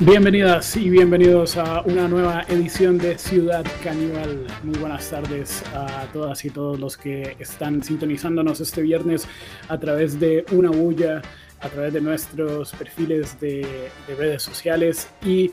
Bienvenidas y bienvenidos a una nueva edición de Ciudad Caníbal. Muy buenas tardes a todas y todos los que están sintonizándonos este viernes a través de una bulla, a través de nuestros perfiles de, redes sociales y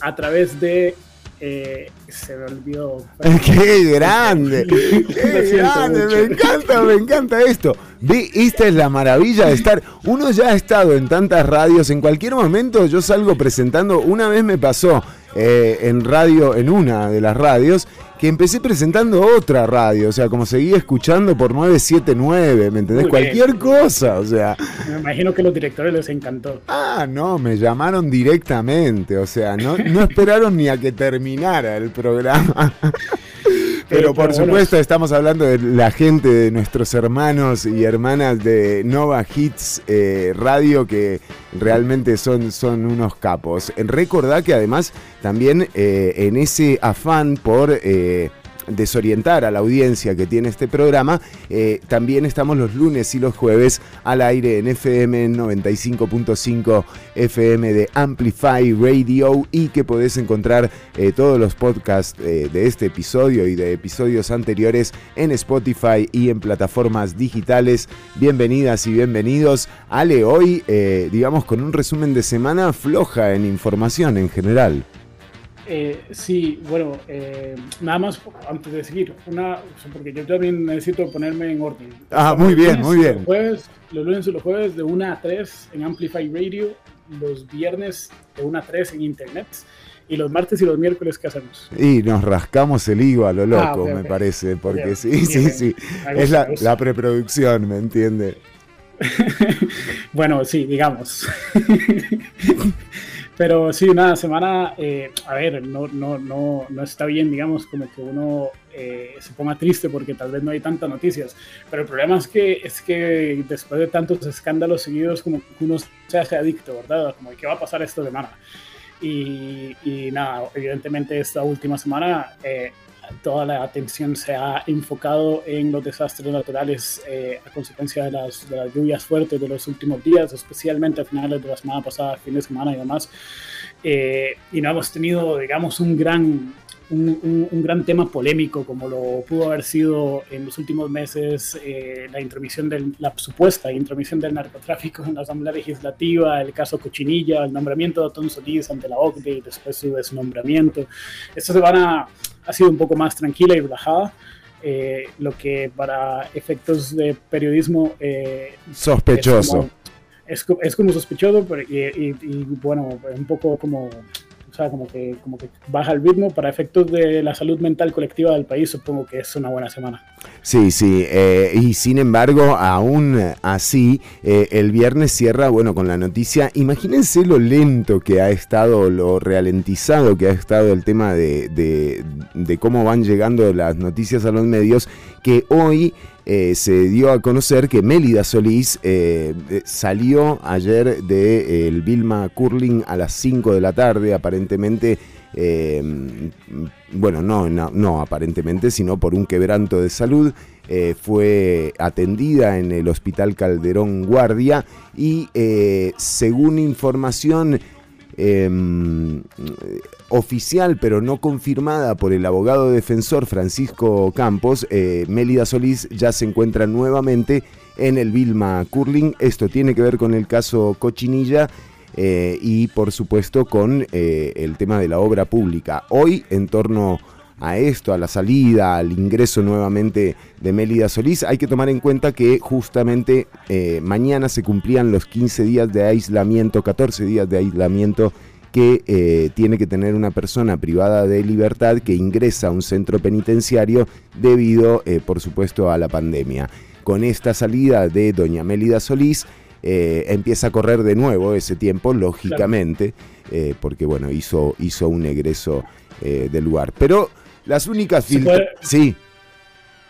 a través de eh, se me olvidó. ¡Qué grande! ¡Qué grande! Me encanta, me encanta esto. Ve, esta es la maravilla de estar. Uno ya ha estado en tantas radios. En cualquier momento yo salgo presentando. Una vez me pasó eh, en radio, en una de las radios, que empecé presentando otra radio, o sea, como seguía escuchando por 979, ¿me entendés? Cualquier cosa, o sea. Me imagino que a los directores les encantó. Ah, no, me llamaron directamente, o sea, no, no esperaron ni a que terminara el programa. Pero por supuesto estamos hablando de la gente, de nuestros hermanos y hermanas de Nova Hits eh, Radio que realmente son, son unos capos. Recordá que además también eh, en ese afán por... Eh, desorientar a la audiencia que tiene este programa, eh, también estamos los lunes y los jueves al aire en FM 95.5 FM de Amplify Radio y que podés encontrar eh, todos los podcasts eh, de este episodio y de episodios anteriores en Spotify y en plataformas digitales. Bienvenidas y bienvenidos. Ale, hoy, digamos, con un resumen de semana floja en información en general. Eh, sí, bueno, eh, nada más antes de seguir, una, porque yo también necesito ponerme en orden. Ah, muy bien, muy bien. Los, jueves, los lunes y los jueves de 1 a 3 en Amplify Radio, los viernes de 1 a 3 en Internet y los martes y los miércoles, ¿qué hacemos? Y nos rascamos el higo a lo loco, ah, me parece, porque sí, sí, sí. es la, la preproducción, ¿me entiende? bueno, sí, digamos. Pero sí, una semana, eh, a ver, no, no, no, no está bien, digamos, como que uno eh, se ponga triste porque tal vez no hay tantas noticias. Pero el problema es que, es que después de tantos escándalos seguidos, como que uno se hace adicto, ¿verdad? Como, ¿qué va a pasar esta semana? Y, y nada, evidentemente esta última semana eh, toda la atención se ha enfocado en los desastres naturales eh, a consecuencia de las, de las, lluvias fuertes de los últimos días, especialmente a finales de la semana pasada, fin de semana y demás. Eh, y no hemos tenido, digamos, un gran, un, un, gran tema polémico como lo pudo haber sido en los últimos meses eh, la intromisión del, la supuesta intromisión del narcotráfico en la Asamblea Legislativa, el caso Cochinilla, el nombramiento de Tom Solís ante la OCDE y después su desnombramiento. Esta semana ha sido un poco más tranquila y relajada. Eh, lo que para efectos de periodismo eh, sospechoso es como, es, como sospechoso pero, y, y, bueno un poco como o sea, como que, como que baja el ritmo. Para efectos de la salud mental colectiva del país, supongo que es una buena semana. Sí, sí. Eh, y sin embargo, aún así, eh, el viernes cierra, bueno, con la noticia. Imagínense lo lento que ha estado, lo ralentizado que ha estado el tema de, de, de cómo van llegando las noticias a los medios, que hoy eh, se dio a conocer que Mélida Solís eh, eh, salió ayer del el Vilma Curling a las 5 de la tarde, aparentemente, bueno, no, no, no, aparentemente, sino por un quebranto de salud. fue atendida en el Hospital Calderón Guardia y según información Em, oficial pero no confirmada por el abogado defensor Francisco Campos, eh, Mélida Solís ya se encuentra nuevamente en el Vilma Curling. Esto tiene que ver con el caso Cochinilla. Eh, y por supuesto con eh, el tema de la obra pública. Hoy en torno esto, a la salida, al ingreso nuevamente de Mélida Solís, hay que tomar en cuenta que justamente eh, mañana se cumplían los 15 días de aislamiento, 14 días de aislamiento que eh, tiene que tener una persona privada de libertad que ingresa a un centro penitenciario debido, eh, por supuesto, a la pandemia. Con esta salida de doña Mélida Solís, empieza a correr de nuevo ese tiempo, lógicamente, porque bueno, hizo, hizo un egreso del lugar. Pero las únicas Sí.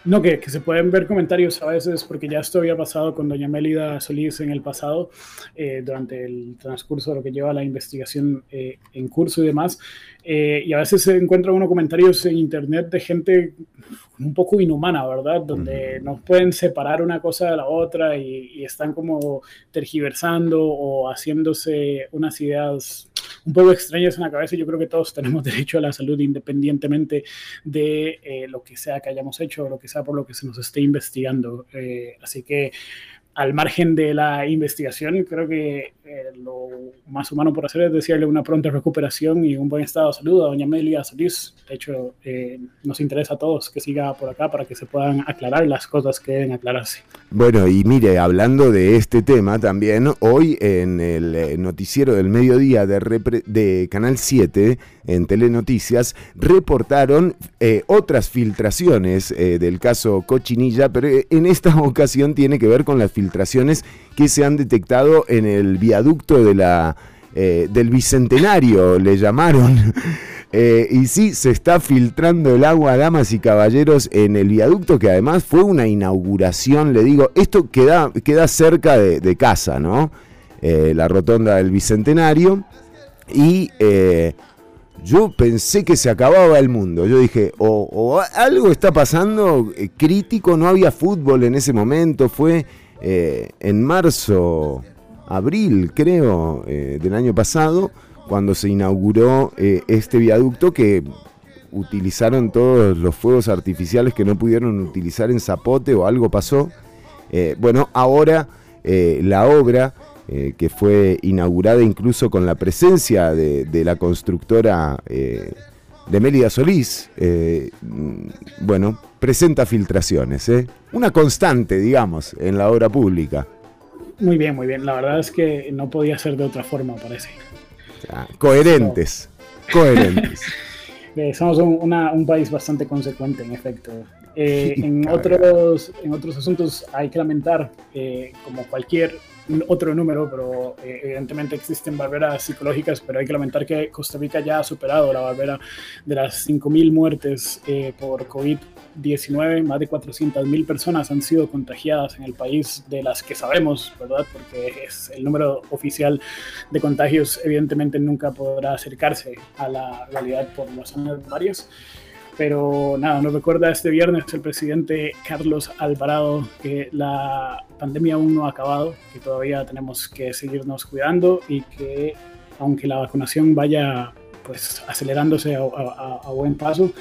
No, que, que, se pueden ver comentarios a veces, porque ya esto había pasado con doña Mélida Solís en el pasado, eh, durante el transcurso de lo que lleva la investigación eh, en curso y demás. Eh, y a veces se encuentra uno comentarios en internet de gente un poco inhumana, ¿verdad? Donde no pueden separar una cosa de la otra y, y están como tergiversando o haciéndose unas ideas un poco extrañas en la cabeza. Yo creo que todos tenemos derecho a la salud independientemente de eh, lo que sea que hayamos hecho o lo que sea por lo que se nos esté investigando. Eh, así que al margen de la investigación, creo que eh, lo más humano por hacer es desearle una pronta recuperación y un buen estado de salud a doña Amelia Solís. De hecho, eh, nos interesa a todos que siga por acá para que se puedan aclarar las cosas que deben aclararse. Bueno, y mire, hablando de este tema también, hoy en el eh, noticiero del mediodía de, de Canal 7, en Telenoticias, reportaron otras filtraciones del caso Cochinilla, pero en esta ocasión tiene que ver con las filtraciones que se han detectado en el viaducto de la, eh, del Bicentenario, le llamaron. Eh, y sí, se está filtrando el agua, damas y caballeros, en el viaducto, que además fue una inauguración, le digo, esto queda, queda cerca de, casa, ¿no? Eh, la rotonda del Bicentenario. Y yo pensé que se acababa el mundo. Yo dije, o, o algo está pasando crítico, no había fútbol en ese momento, fue eh, en marzo, abril creo, eh, del año pasado, cuando se inauguró eh, este viaducto que utilizaron todos los fuegos artificiales que no pudieron utilizar en Zapote o algo pasó. bueno, ahora la obra que fue inaugurada incluso con la presencia de, la constructora de Mélida Solís, bueno, presenta filtraciones. ¿eh? Una constante, digamos, en la obra pública. Muy bien, muy bien. La verdad es que no podía ser de otra forma, parece. coherentes, coherentes. Eh, somos un, país bastante consecuente, en efecto. Eh, en, otros, en otros asuntos hay que lamentar, como cualquier otro número, pero evidentemente existen barreras psicológicas, pero hay que lamentar que Costa Rica ya ha superado la barrera de las 5.000 muertes por COVID 19, más de 400.000 personas han sido contagiadas en el país, de las que sabemos, ¿verdad? Porque es el número oficial de contagios, evidentemente nunca podrá acercarse a la realidad por razones varias. Pero nada, nos recuerda este viernes el presidente Carlos Alvarado que la pandemia aún no ha acabado, que todavía tenemos que seguirnos cuidando y que aunque la vacunación vaya pues acelerándose a buen paso,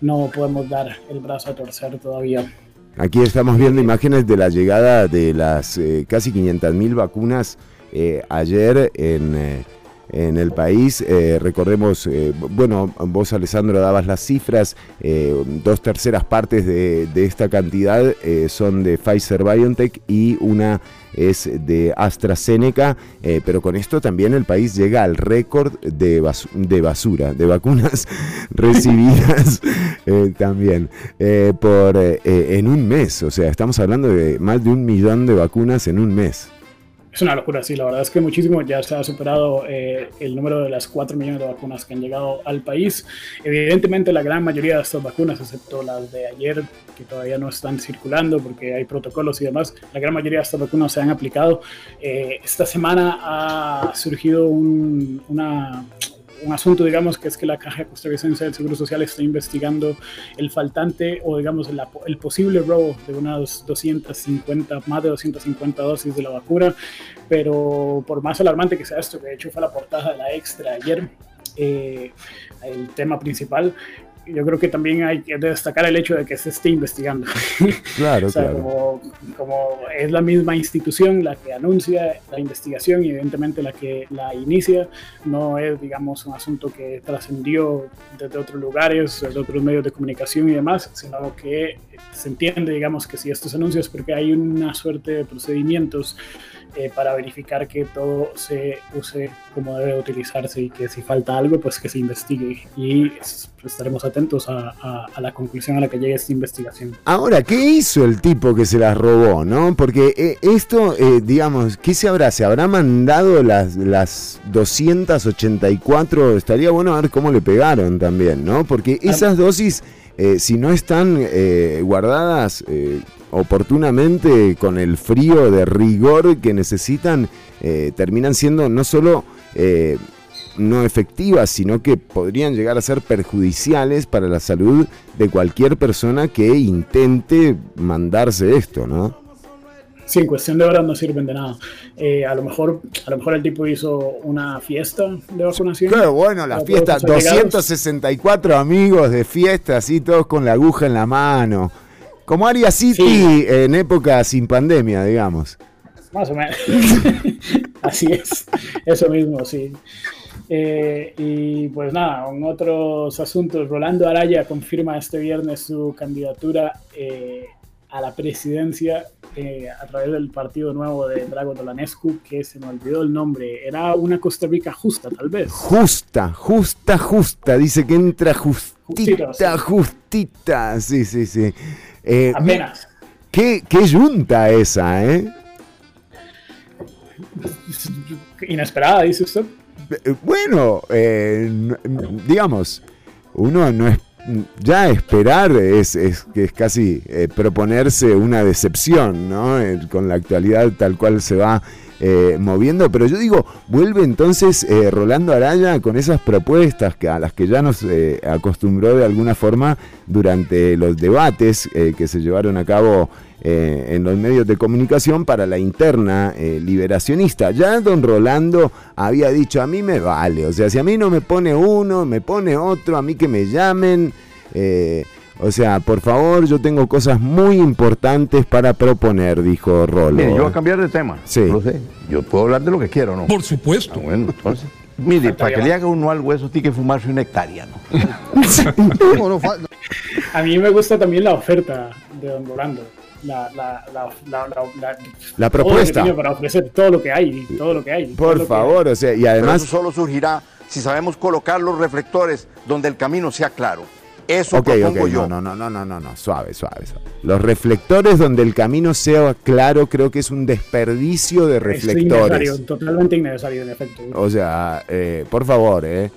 no podemos dar el brazo a torcer todavía. Aquí estamos viendo imágenes de la llegada de las eh, casi 500.000 vacunas eh, ayer en, eh, en, el país. recordemos, bueno, vos Alessandro dabas las cifras, dos terceras partes de, de esta cantidad son de Pfizer BioNTech y una es de AstraZeneca, eh, pero con esto también el país llega al récord de, de basura, de vacunas recibidas eh, también eh, por, en un mes. O sea, estamos hablando de más de un millón de vacunas en un mes. Es una locura, sí, la verdad es que muchísimo, ya se ha superado eh, el número de las 4 millones de vacunas que han llegado al país. Evidentemente la gran mayoría de estas vacunas, excepto las de ayer, que todavía no están circulando porque hay protocolos y demás, la gran mayoría de estas vacunas se han aplicado. Eh, esta semana ha surgido una, un asunto, digamos, que es que la Caja Costarricense del Seguro Social está investigando el faltante o, digamos, el, posible robo de unas 250, más de 250 dosis de la vacuna. Pero por más alarmante que sea esto, que de hecho fue la portada de la extra ayer, eh, el tema principal, yo creo que también hay que destacar el hecho de que se esté investigando. Claro, claro. Como, es la misma institución la que anuncia la investigación y evidentemente la que la inicia, no es, digamos, un asunto que trascendió desde otros lugares, desde otros medios de comunicación y demás, sino que se entiende, digamos, que si estos anuncios porque hay una suerte de procedimientos eh, para verificar que todo se use como debe utilizarse y que si falta algo, pues que se investigue. Y estaremos atentos a, la conclusión a la que llegue esta investigación. Ahora, ¿qué hizo el tipo que se las robó? ¿no? Porque eh, esto, eh, digamos, ¿qué se habrá? ¿Se habrá mandado las, las 284? Estaría bueno ver cómo le pegaron también, ¿no? Porque esas dosis... si no están guardadas oportunamente con el frío de rigor que necesitan, eh, terminan siendo no solo eh, no efectivas, sino que podrían llegar a ser perjudiciales para la salud de cualquier persona que intente mandarse esto, ¿no? Sí, en cuestión de horas no sirven de nada. Eh, a lo mejor, a lo mejor el tipo hizo una fiesta de vacunación. Qué bueno, la fiesta, 264 amigos de fiesta, así todos con la aguja en la mano. Como Aria City en época sin pandemia, digamos. Más o menos. así es, eso mismo, sí. Eh, y pues nada, en otros asuntos, Rolando Araya confirma este viernes su candidatura eh, a la presidencia eh, a través del partido nuevo de Drago Dolanescu, que se me olvidó el nombre. Era una Costa Rica justa, tal vez. Justa, justa, justa. Dice que entra justita, justita. Sí, sí, sí. Eh, Apenas. Qué, qué yunta esa, ¿eh? Inesperada, dice usted. Eh, bueno, digamos, uno no es ya esperar es, es, es casi eh, proponerse una decepción, ¿no? Eh, con la actualidad tal cual se va eh, moviendo. Pero yo digo, vuelve entonces Rolando Araya con esas propuestas que, a las que ya nos acostumbró de alguna forma durante los debates que se llevaron a cabo en los medios de comunicación para la interna liberacionista. Ya don Rolando había dicho, a mí me vale, o sea, si a mí no me pone uno, me pone otro, a mí que me llamen. Eh, o sea, por favor, yo tengo cosas muy importantes para proponer, dijo Rolo. Mire, yo voy a cambiar de tema. Sí. Yo puedo hablar de lo que quiero, ¿no? Por supuesto. Ah, bueno, entonces. Mire, para que le haga uno algo eso, tiene que fumarse una hectárea, ¿no? a mí me gusta también la oferta de Don Rolando. La, la, la, la propuesta. Para ofrecer todo lo que hay, todo lo que hay. Por favor, o sea, y además. eso solo surgirá si sabemos colocar los reflectores donde el camino sea claro. Eso okay, okay, yo. No, no, no, no, no, no, suave, suave, suave. Los reflectores donde el camino sea claro, creo que es un desperdicio de reflectores. Es totalmente innecesario, en efecto. O sea, eh, por favor, eh.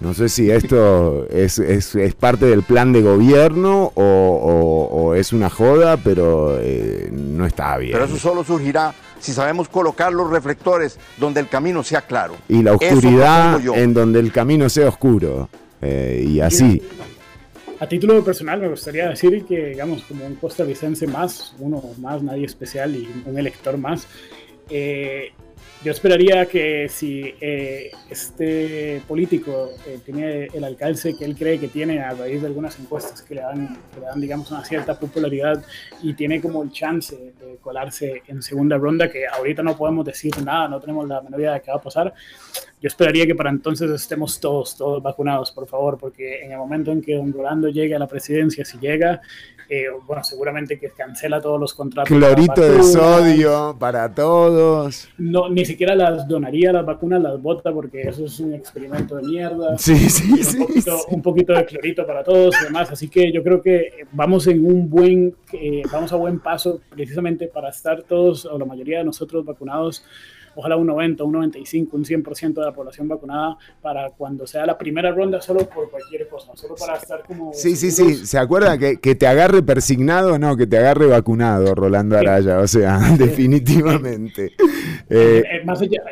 No sé si esto es, es, es, parte del plan de gobierno o, o, es una joda, pero eh, no está bien. Pero eso solo surgirá si sabemos colocar los reflectores donde el camino sea claro. Y la oscuridad en donde el camino sea oscuro. Eh, y así. A título personal me gustaría decir que, digamos, como un costarricense más, uno más, nadie especial y un elector más, eh, yo esperaría que si eh, este político eh, tiene el alcance que él cree que tiene a raíz de algunas encuestas que le dan, le dan, digamos, una cierta popularidad y tiene como el chance de colarse en segunda ronda, que ahorita no podemos decir nada, no tenemos la menor idea de qué va a pasar, yo esperaría que para entonces estemos todos, todos vacunados, por favor, porque en el momento en que don Rolando llegue a la presidencia, si llega, eh, bueno, seguramente que cancela todos los contratos. Clorito de sodio para todos. No, ni siquiera las donaría las vacunas, las bota porque eso es un experimento de mierda. Sí, sí, sí. Un poquito, de clorito para todos y demás. Así que yo creo que vamos en un buen, eh, vamos a buen paso precisamente para estar todos o la mayoría de nosotros vacunados ojalá un 90, un 95, un 100% de la población vacunada para cuando sea la primera ronda, solo por cualquier cosa, solo para estar como... Sí, sí, sí, ¿se acuerda que, que te agarre persignado? No, que te agarre vacunado, Rolando Araya, o sea, definitivamente. Eh, eh, más allá,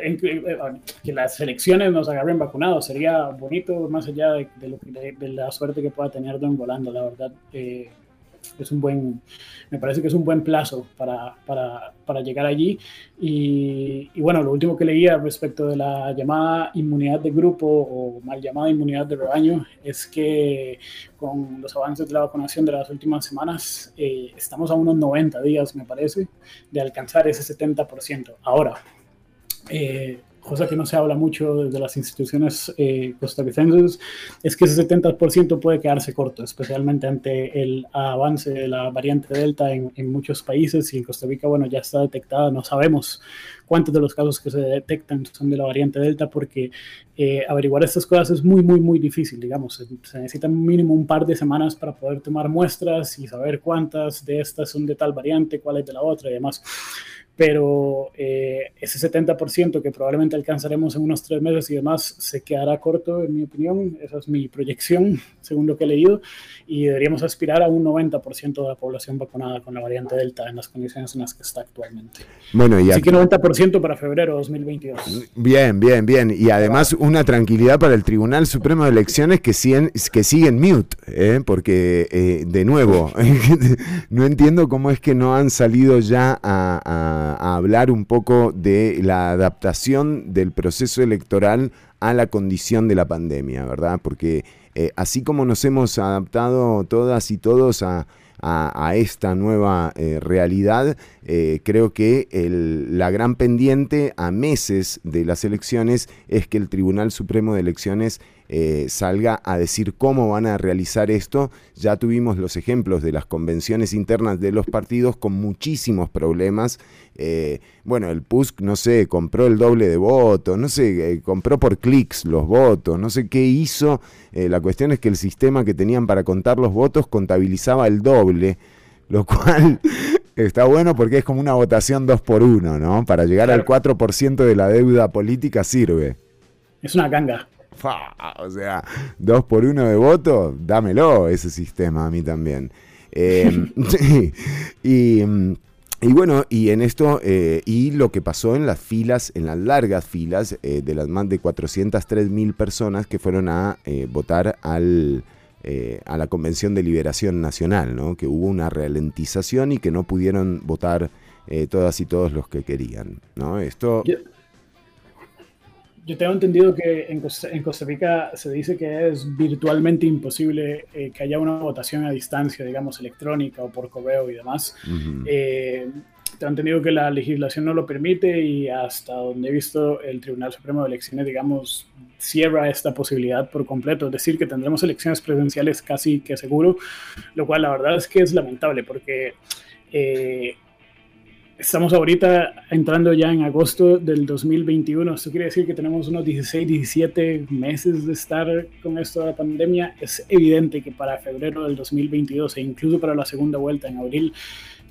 que las elecciones nos agarren vacunados, sería bonito más allá de, de, la suerte que pueda tener Don Volando, la verdad. Eh, es un buen, me parece que es un buen plazo para, para, para llegar allí. Y, y, bueno, lo último que leía respecto de la llamada inmunidad de grupo o mal llamada inmunidad de rebaño es que con los avances de la vacunación de las últimas semanas eh, estamos a unos 90 días, me parece, de alcanzar ese 70%. Ahora, eh, cosa que no se habla mucho desde las instituciones eh, costarricenses, es que ese 70% puede quedarse corto, especialmente ante el avance de la variante Delta en, en, muchos países. Y en Costa Rica, bueno, ya está detectada, no sabemos cuántos de los casos que se detectan son de la variante Delta porque eh, averiguar estas cosas es muy, muy, muy difícil, digamos, se, se necesita mínimo un par de semanas para poder tomar muestras y saber cuántas de estas son de tal variante, cuáles de la otra y demás pero eh, ese 70% que probablemente alcanzaremos en unos tres meses y demás se quedará corto, en mi opinión. Esa es mi proyección, según lo que he leído, y deberíamos aspirar a un 90% de la población vacunada con la variante Delta en las condiciones en las que está actualmente. Bueno, y Así que 90% para febrero de 2022. Bien, bien, bien. Y además una tranquilidad para el Tribunal Supremo de Elecciones que siguen, que siguen mute, ¿eh? porque eh, de nuevo, no entiendo cómo es que no han salido ya a a, hablar un poco de la adaptación del proceso electoral a la condición de la pandemia, ¿verdad? Porque eh, así como nos hemos adaptado todas y todos a, esta nueva eh, realidad, eh, creo que la gran pendiente a meses de las elecciones es que el Tribunal Supremo de Elecciones eh, salga a decir cómo van a realizar esto. Ya tuvimos los ejemplos de las convenciones internas de los partidos con muchísimos problemas. Eh, bueno, el PUSC, no sé, compró el doble de votos, no sé, eh, compró por clics los votos, no sé qué hizo. la cuestión es que el sistema que tenían para contar los votos contabilizaba el doble, lo cual está bueno porque es como una votación dos por uno, ¿no? Para llegar al 4% de la deuda política sirve. Es una ganga o sea, dos por uno de voto, dámelo ese sistema a mí también. Em, y, bueno, y en esto, eh, y lo que pasó en las filas, en las largas filas eh, de las más de 403 mil personas que fueron a eh, votar a la Convención de Liberación Nacional, ¿no? que hubo una ralentización y que no pudieron votar todas y todos los que querían. ¿no? Esto... Yo tengo entendido que en Costa, Rica se dice que es virtualmente imposible eh, que haya una votación a distancia, digamos, electrónica o por correo y demás. Eh, tengo entendido que la legislación no lo permite y hasta donde he visto el Tribunal Supremo de Elecciones, digamos, cierra esta posibilidad por completo. Es decir, que tendremos elecciones presidenciales casi que seguro, lo cual la verdad es que es lamentable porque... Eh, Estamos ahorita entrando ya en agosto del 2021. Esto quiere decir que tenemos unos 16, 17 meses de estar con esto de la pandemia. Es evidente que para febrero del 2022 e incluso para la segunda vuelta en abril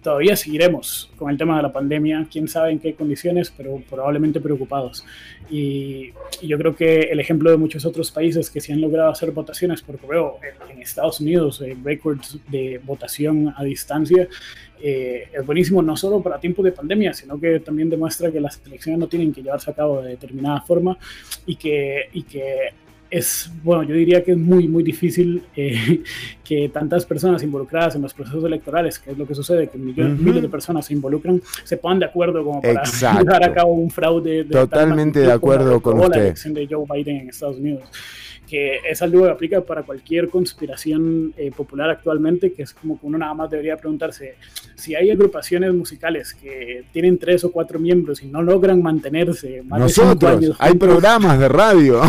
todavía seguiremos con el tema de la pandemia, quién sabe en qué condiciones, pero probablemente preocupados. Y, yo creo que el ejemplo de muchos otros países que se han logrado hacer votaciones por correo, en Estados Unidos, eh, récords de votación a distancia, eh, es buenísimo no solo para tiempos de pandemia, sino que también demuestra que las elecciones no tienen que llevarse a cabo de determinada forma y que, y que es, bueno, yo diría que es muy, muy difícil eh, que tantas personas involucradas en los procesos electorales, que es lo que sucede, que miles de personas se involucran, se pongan de acuerdo como para llevar a cabo un fraude. Totalmente de acuerdo con usted. La elección de Joe Biden en Estados Unidos que es algo que aplica para cualquier conspiración eh, popular actualmente, que es como que uno nada más debería preguntarse si hay agrupaciones musicales que tienen tres o cuatro miembros y no logran mantenerse más Nosotros, de años. hay programas de radio.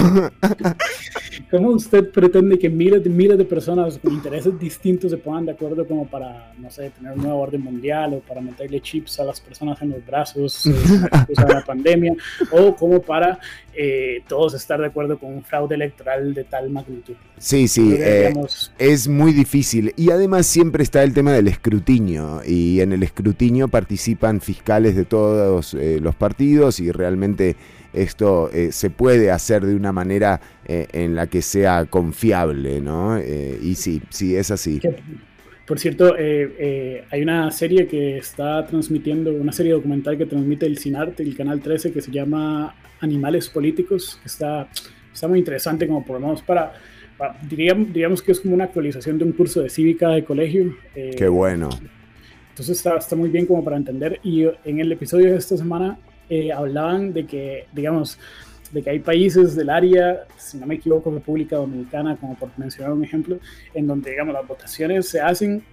¿Cómo usted pretende que miles de miles de personas con intereses distintos se pongan de acuerdo como para, no sé, tener un nuevo orden mundial o para meterle chips a las personas en los brazos eh, de la pandemia o como para eh, todos estar de acuerdo con un fraude electoral de tal magnitud. Sí, sí, eh, es muy difícil. Y además siempre está el tema del escrutinio. Y en el escrutinio participan fiscales de todos eh, los partidos y realmente esto se puede hacer de una manera en la que sea confiable, ¿no? y sí, sí, es así. Por cierto, hay una serie que está transmitiendo, una serie documental que transmite el CINARTE, el Canal 13, que se llama Animales Políticos, que está está muy interesante como por para, para diríamos, que es como una actualización de un curso de cívica de colegio. Eh, Qué bueno. Entonces está, está, muy bien como para entender. Y en el episodio de esta semana eh, hablaban de que, digamos, de que hay países del área, si no me equivoco, República Dominicana, como por mencionar un ejemplo, en donde, digamos, las votaciones se hacen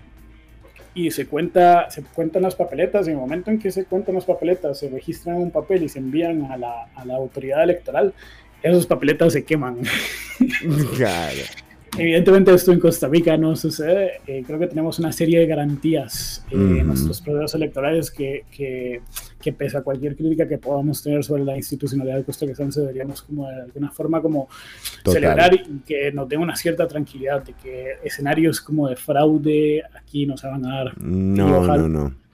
y se cuenta se cuentan las papeletas y en el momento en que se cuentan las papeletas se registran un papel y se envían a la, a la autoridad electoral esos papeletas se queman. Claro. Evidentemente esto en Costa Rica no sucede. Eh, creo que tenemos una serie de garantías eh, en nuestros procesos electorales que, que, que, pese a cualquier crítica que podamos tener sobre la institucionalidad costarricense, deberíamos como de alguna forma como celebrar y que nos dé una cierta tranquilidad de que escenarios como de fraude aquí no se van a dar. No, no, no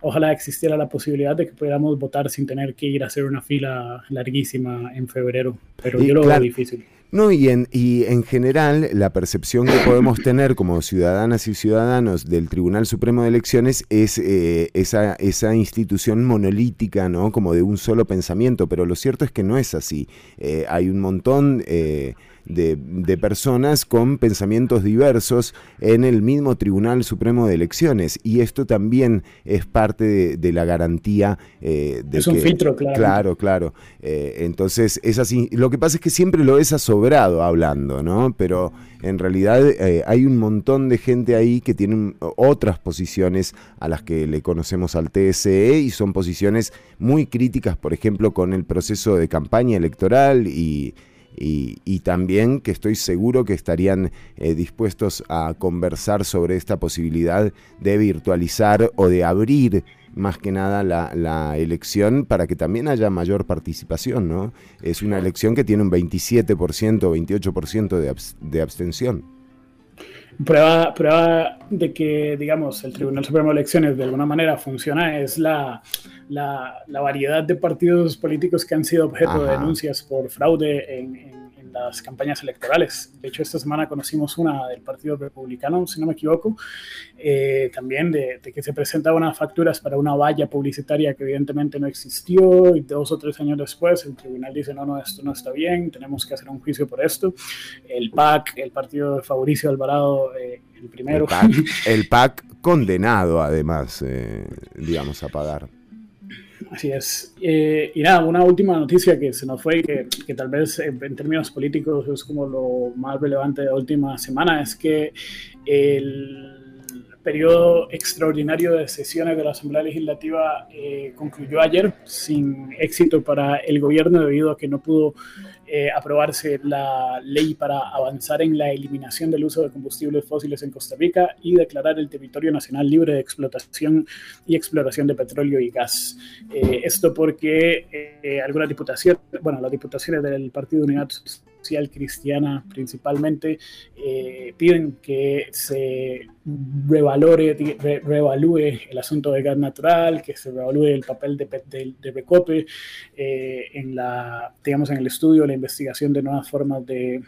ojalá existiera la posibilidad de que pudiéramos votar sin tener que ir a hacer una fila larguísima en febrero, pero yo lo veo difícil. No, y en, y en general la percepción que podemos tener como ciudadanas y ciudadanos del Tribunal Supremo de Elecciones es eh, esa, esa institución monolítica, ¿no? Como de un solo pensamiento, pero lo cierto es que no es así. Eh, hay un montón... Eh, de, personas con pensamientos diversos en el mismo Tribunal Supremo de Elecciones. Y esto también es parte de, la garantía eh, de... Es un filtro, claro. Claro, claro. Eh, entonces, es así. Lo que pasa es que siempre lo es asobrado hablando, ¿no? Pero en realidad eh, hay un montón de gente ahí que tienen otras posiciones a las que le conocemos al TSE y son posiciones muy críticas, por ejemplo, con el proceso de campaña electoral y y, también que estoy seguro que estarían eh, dispuestos a conversar sobre esta posibilidad de virtualizar o de abrir más que nada la, elección para que también haya mayor participación, ¿no? Es una elección que tiene un 27%, 28% de, de abstención. Prueba, prueba de que, digamos, el Tribunal Supremo de Elecciones de alguna manera funciona es la, la, variedad de partidos políticos que han sido objeto de denuncias por fraude en, las campañas electorales. De hecho, esta semana conocimos una del Partido Republicano, si no me equivoco, eh, también de, que se presentaban unas facturas para una valla publicitaria que evidentemente no existió y dos o tres años después el tribunal dice, no, no, esto no está bien, tenemos que hacer un juicio por esto. El PAC, el partido de Fabricio Alvarado, eh, el primero. El PAC, condenado además, eh, digamos, a pagar. Así es. Eh, y nada, una última noticia que se nos fue que, que, tal vez en, términos políticos es como lo más relevante de la última semana, es que el periodo extraordinario de sesiones de la Asamblea Legislativa eh, concluyó ayer sin éxito para el gobierno debido a que no pudo eh, aprobarse la ley para avanzar en la eliminación del uso de combustibles fósiles en Costa Rica y declarar el territorio nacional libre de explotación y exploración de petróleo y gas. Eh, esto porque algunas diputaciones, bueno, las diputaciones del Partido Unidad cristiana principalmente, eh, piden que se revalore, reevalúe el asunto del gas natural, que se reevalúe el papel de, de, de Recope eh, en, la, digamos, en el estudio, la investigación de nuevas formas de,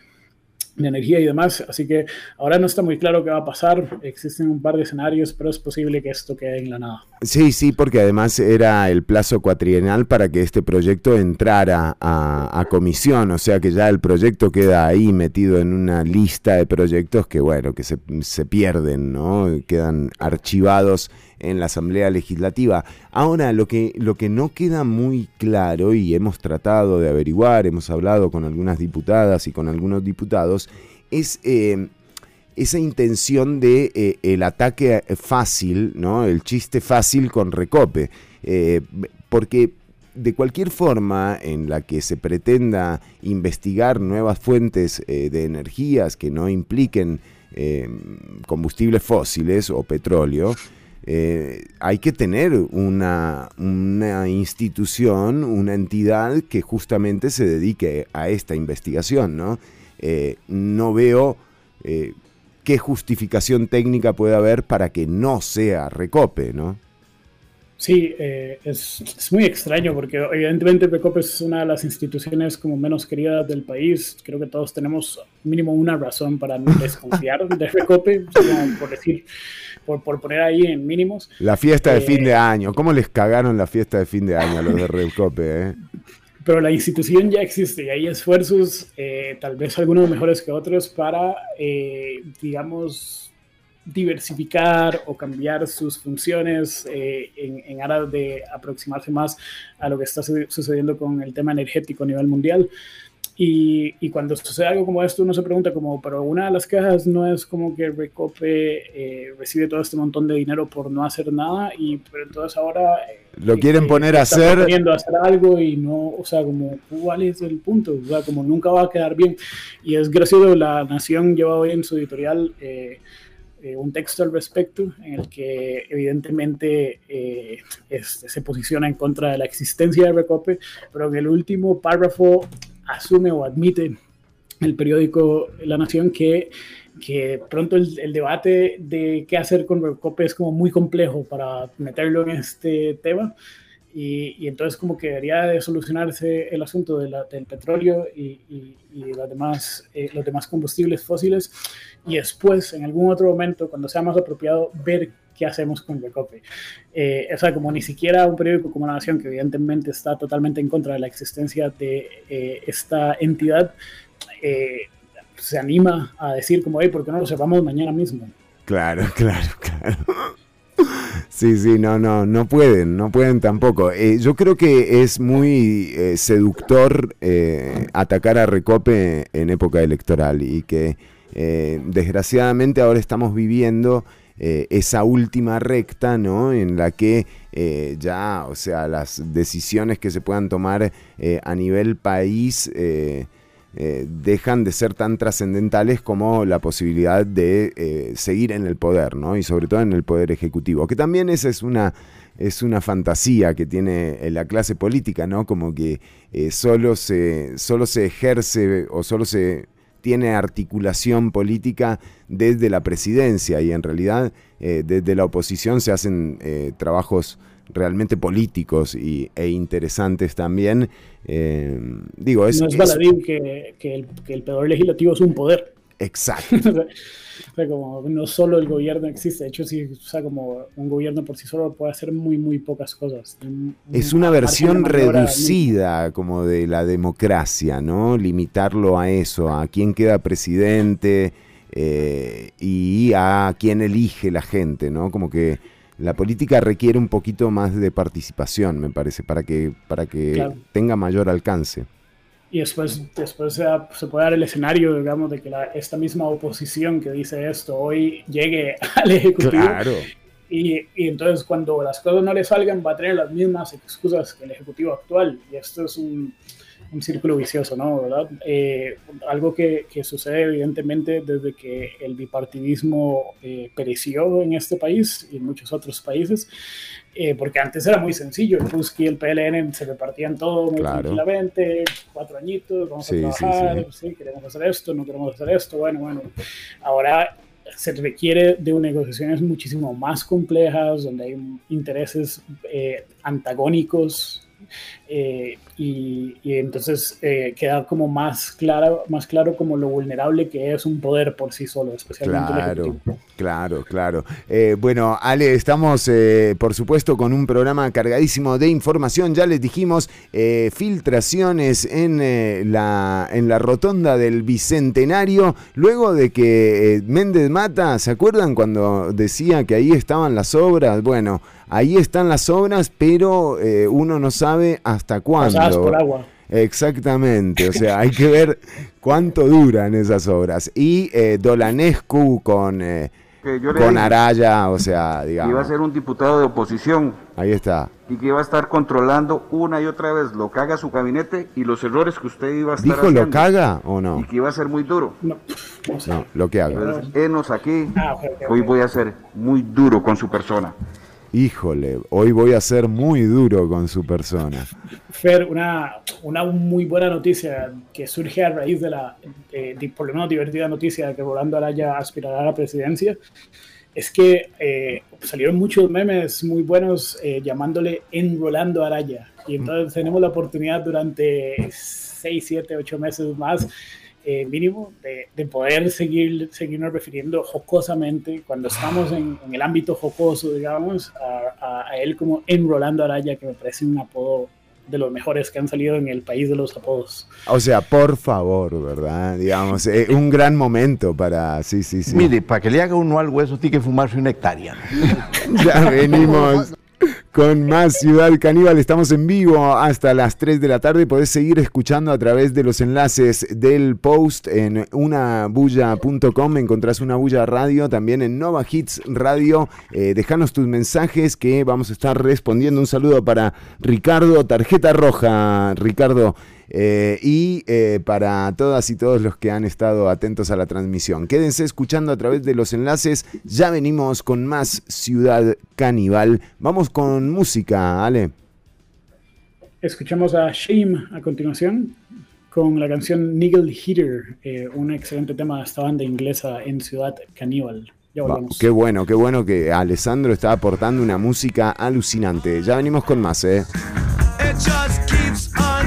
de energía y demás. Así que ahora no está muy claro qué va a pasar. Existen un par de escenarios, pero es posible que esto quede en la nada. Sí, sí, porque además era el plazo cuatrienal para que este proyecto entrara a, comisión. O sea que ya el proyecto queda ahí metido en una lista de proyectos que, bueno, que se, se pierden, ¿no? Quedan archivados en la Asamblea Legislativa. Ahora, lo que, lo que no queda muy claro, y hemos tratado de averiguar, hemos hablado con algunas diputadas y con algunos diputados, es eh, esa intención de eh, ataque fácil, ¿no? el chiste fácil con recope. Eh, porque de cualquier forma en la que se pretenda investigar nuevas fuentes de energías que no impliquen combustibles fósiles o petróleo, eh, hay que tener una, institución, una entidad que justamente se dedique a esta investigación, ¿no? Eh, no veo eh, qué justificación técnica puede haber para que no sea recope, ¿no? Sí, es, muy extraño porque evidentemente Recope es una de las instituciones como menos queridas del país. Creo que todos tenemos mínimo una razón para desconfiar de Recope, por decir, por, poner ahí en mínimos. La fiesta de fin de eh, año, ¿cómo les cagaron la fiesta de fin de año a los de Recope? Eh? Pero la institución ya existe y hay esfuerzos, eh, tal vez algunos mejores que otros, para, digamos, diversificar o cambiar sus funciones en, en, aras de aproximarse más a lo que está sucediendo con el tema energético a nivel mundial. Y, cuando sucede algo como esto, uno se pregunta como, pero una de las quejas no es como que Recope eh, recibe todo este montón de dinero por no hacer nada, y pero entonces ahora... Eh, Lo quieren eh, poner a hacer... a hacer algo y no, o sea, como, ¿cuál es el punto? O sea, como nunca va a quedar bien. Y es gracioso, La Nación lleva hoy en su editorial... un texto al respecto en el que evidentemente este, se posiciona en contra de la existencia de Recope, pero en el último párrafo asume o admite el periódico La Nación que que pronto el, debate de qué hacer con Recope es como muy complejo para meterlo en este tema. Y, entonces como que debería de solucionarse el asunto del petróleo y, los, demás, eh, los demás combustibles fósiles y después en algún otro momento cuando sea más apropiado ver qué hacemos con Recope. Eh, o sea, como ni siquiera un periódico como La Nación, que evidentemente está totalmente en contra de la existencia de eh, esta entidad, eh, se anima a decir como, hey, ¿por qué no lo sepamos mañana mismo? Claro, claro, claro. Sí, sí, no, no, no pueden, no pueden tampoco. Yo creo que es muy seductor atacar a Recope en época electoral y que desgraciadamente ahora estamos viviendo eh, esa última recta, ¿no? En la que eh, ya, o sea, las decisiones que se puedan tomar eh, a nivel país dejan de ser tan trascendentales como la posibilidad de seguir en el poder, ¿no? Y sobre todo en el poder ejecutivo, que también esa es una es una fantasía que tiene la clase política, ¿no? Como que solo, se, solo se ejerce o solo se tiene articulación política desde la presidencia y en realidad eh, desde la oposición se hacen eh, trabajos realmente políticos y, e interesantes también. Eh, digo, es, no es baladín que, que, el, que el poder legislativo es un poder. Exacto. O sea, como no solo el gobierno existe, de hecho, sí, o sea, como un gobierno por sí solo puede hacer muy, muy pocas cosas. Es una versión reducida como de la democracia, ¿no? Limitarlo a eso, a quién queda presidente eh, y a quién elige la gente, ¿no? Como que la política requiere un poquito más de participación, me parece, para que, para que tenga mayor alcance y después, después se, se, puede dar el escenario, digamos, de que la, esta misma oposición que dice esto hoy llegue al Ejecutivo. Claro. Y, y, entonces cuando las cosas no le salgan va a tener las mismas excusas que el Ejecutivo actual. Y esto es un, un círculo vicioso, ¿no? ¿verdad? Eh, algo que, que, sucede evidentemente desde que el bipartidismo eh, pereció en este país y en muchos otros países, eh, porque antes era muy sencillo, el Ruski y el PLN se repartían todo muy tranquilamente, cuatro añitos, vamos a trabajar, sí, queremos hacer esto, no queremos hacer esto, bueno, bueno, ahora se requiere de negociaciones muchísimo más complejas, donde hay intereses antagónicos eh, y, entonces eh, queda como más claro, más claro como lo vulnerable que es un poder por sí solo, especialmente claro, Claro, claro. Eh, bueno, Ale, estamos por supuesto con un programa cargadísimo de información. Ya les dijimos filtraciones en, la, en la rotonda del Bicentenario, luego de que Méndez Mata, ¿se acuerdan cuando decía que ahí estaban las obras? Bueno, ahí están las obras, pero eh, uno no sabe hasta cuándo. por agua. Exactamente, o sea, hay que ver cuánto duran esas obras. Y eh, Dolanescu con, eh, con Araya, o sea, digamos. Iba a ser un diputado de oposición. Ahí está. Y que iba a estar controlando una y otra vez lo caga su gabinete y los errores que usted iba a estar ¿Dijo lo caga o no? Y que iba a ser muy duro. No, lo que haga. enos aquí, ah, hoy voy a ser muy duro con su persona híjole, hoy voy a ser muy duro con su persona. Fer, una, una muy buena noticia que surge a raíz de la, por lo menos divertida noticia de que Rolando Araya aspirará a la presidencia, es que eh, salieron muchos memes muy buenos eh, llamándole Enrolando Araya. Y entonces tenemos la oportunidad durante 6, 7, 8 meses más eh, mínimo de, poder seguir, seguirnos refiriendo jocosamente, cuando estamos en, el ámbito jocoso, digamos, a, él como Enrolando Araya, que me parece un apodo de los mejores que han salido en el país de los apodos. O sea, por favor, ¿verdad? Digamos, eh, un gran momento para... Sí, sí, sí. Mire, para que le haga uno algo eso, tiene que fumarse una hectárea. ya venimos con más Ciudad Caníbal. Estamos en vivo hasta las 3 de la tarde. Podés seguir escuchando a través de los enlaces del post en unabulla.com. Encontrás una bulla radio también en Nova Hits Radio. Eh, dejanos tus mensajes que vamos a estar respondiendo. Un saludo para Ricardo, tarjeta roja. Ricardo. Eh, y eh, para todas y todos los que han estado atentos a la transmisión. Quédense escuchando a través de los enlaces. Ya venimos con más Ciudad Caníbal. Vamos con música, Ale. Escuchamos a Shame a continuación. con la canción Nigel Heater, eh, un excelente tema de esta banda inglesa en Ciudad Caníbal. Ya volvemos. Qué bueno, qué bueno que Alessandro está aportando una música alucinante. Ya venimos con más, ¿eh? It just keeps on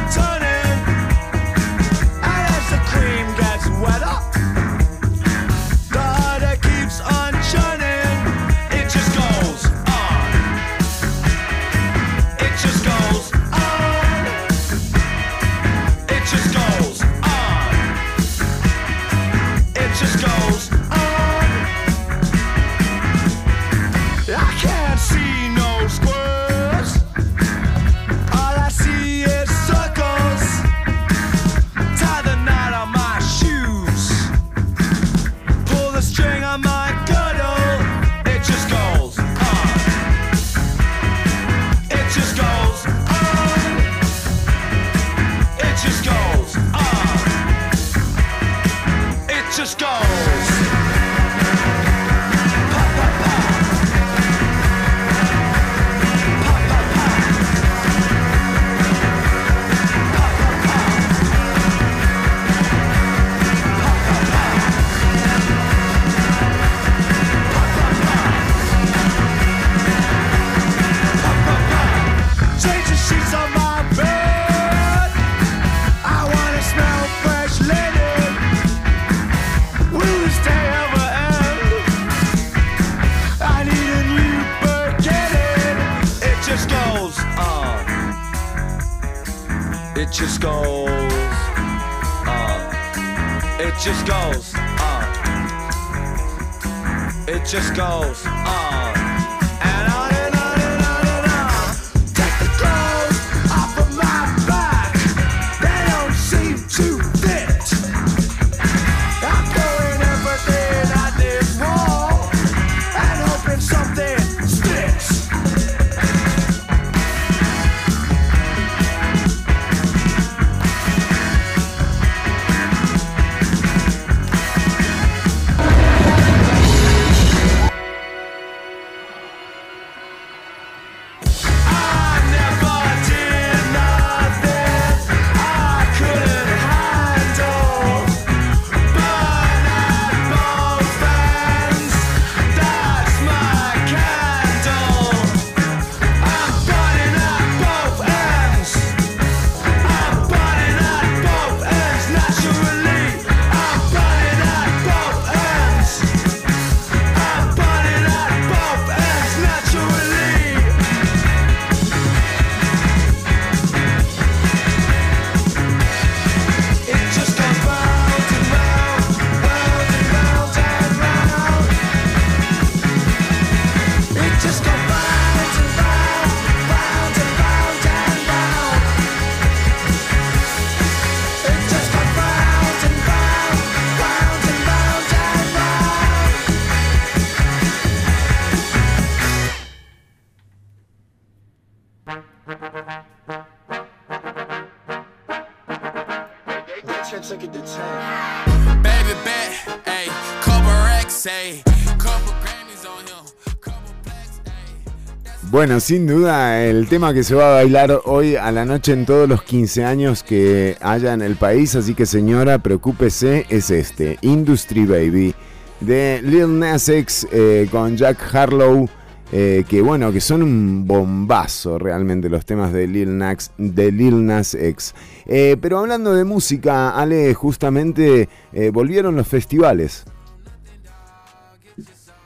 Bueno, sin duda, el tema que se va a bailar hoy a la noche en todos los 15 años que haya en el país, así que señora, preocúpese, es este, Industry Baby, de Lil Nas X eh, con Jack Harlow, eh, que bueno, que son un bombazo realmente los temas de Lil Nas, de Lil Nas X. Eh, pero hablando de música, Ale, justamente eh, volvieron los festivales.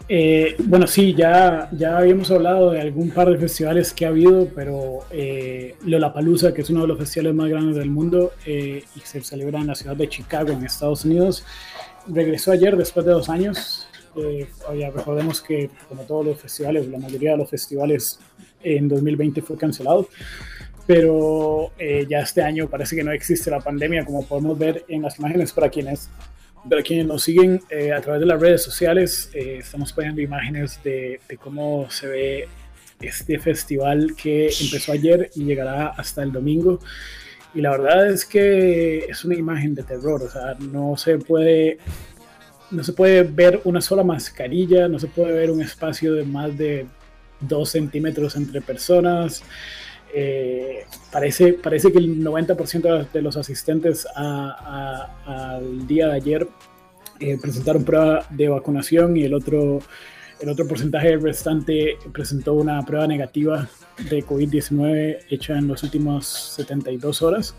Eh, bueno, sí, ya, ya habíamos hablado de algún par de festivales que ha habido, pero eh, Lollapalooza, que es uno de los festivales más grandes del mundo eh, y se celebra en la ciudad de Chicago, en Estados Unidos, regresó ayer después de dos años. Eh, recordemos que, como todos los festivales, la mayoría de los festivales en 2020 fue cancelado, pero eh, ya este año parece que no existe la pandemia, como podemos ver en las imágenes para quienes para quienes nos siguen eh, a través de las redes sociales, eh, estamos poniendo imágenes de, de, cómo se ve este festival que empezó ayer y llegará hasta el domingo. Y la verdad es que es una imagen de terror, o sea, no se puede, no se puede ver una sola mascarilla, no se puede ver un espacio de más de dos centímetros entre personas. Eh, parece, parece que el 90% de los asistentes a- a- al día de ayer eh, presentaron prueba de vacunación y el otro, el otro porcentaje restante presentó una prueba negativa de COVID-19 hecha en las últimas 72 horas.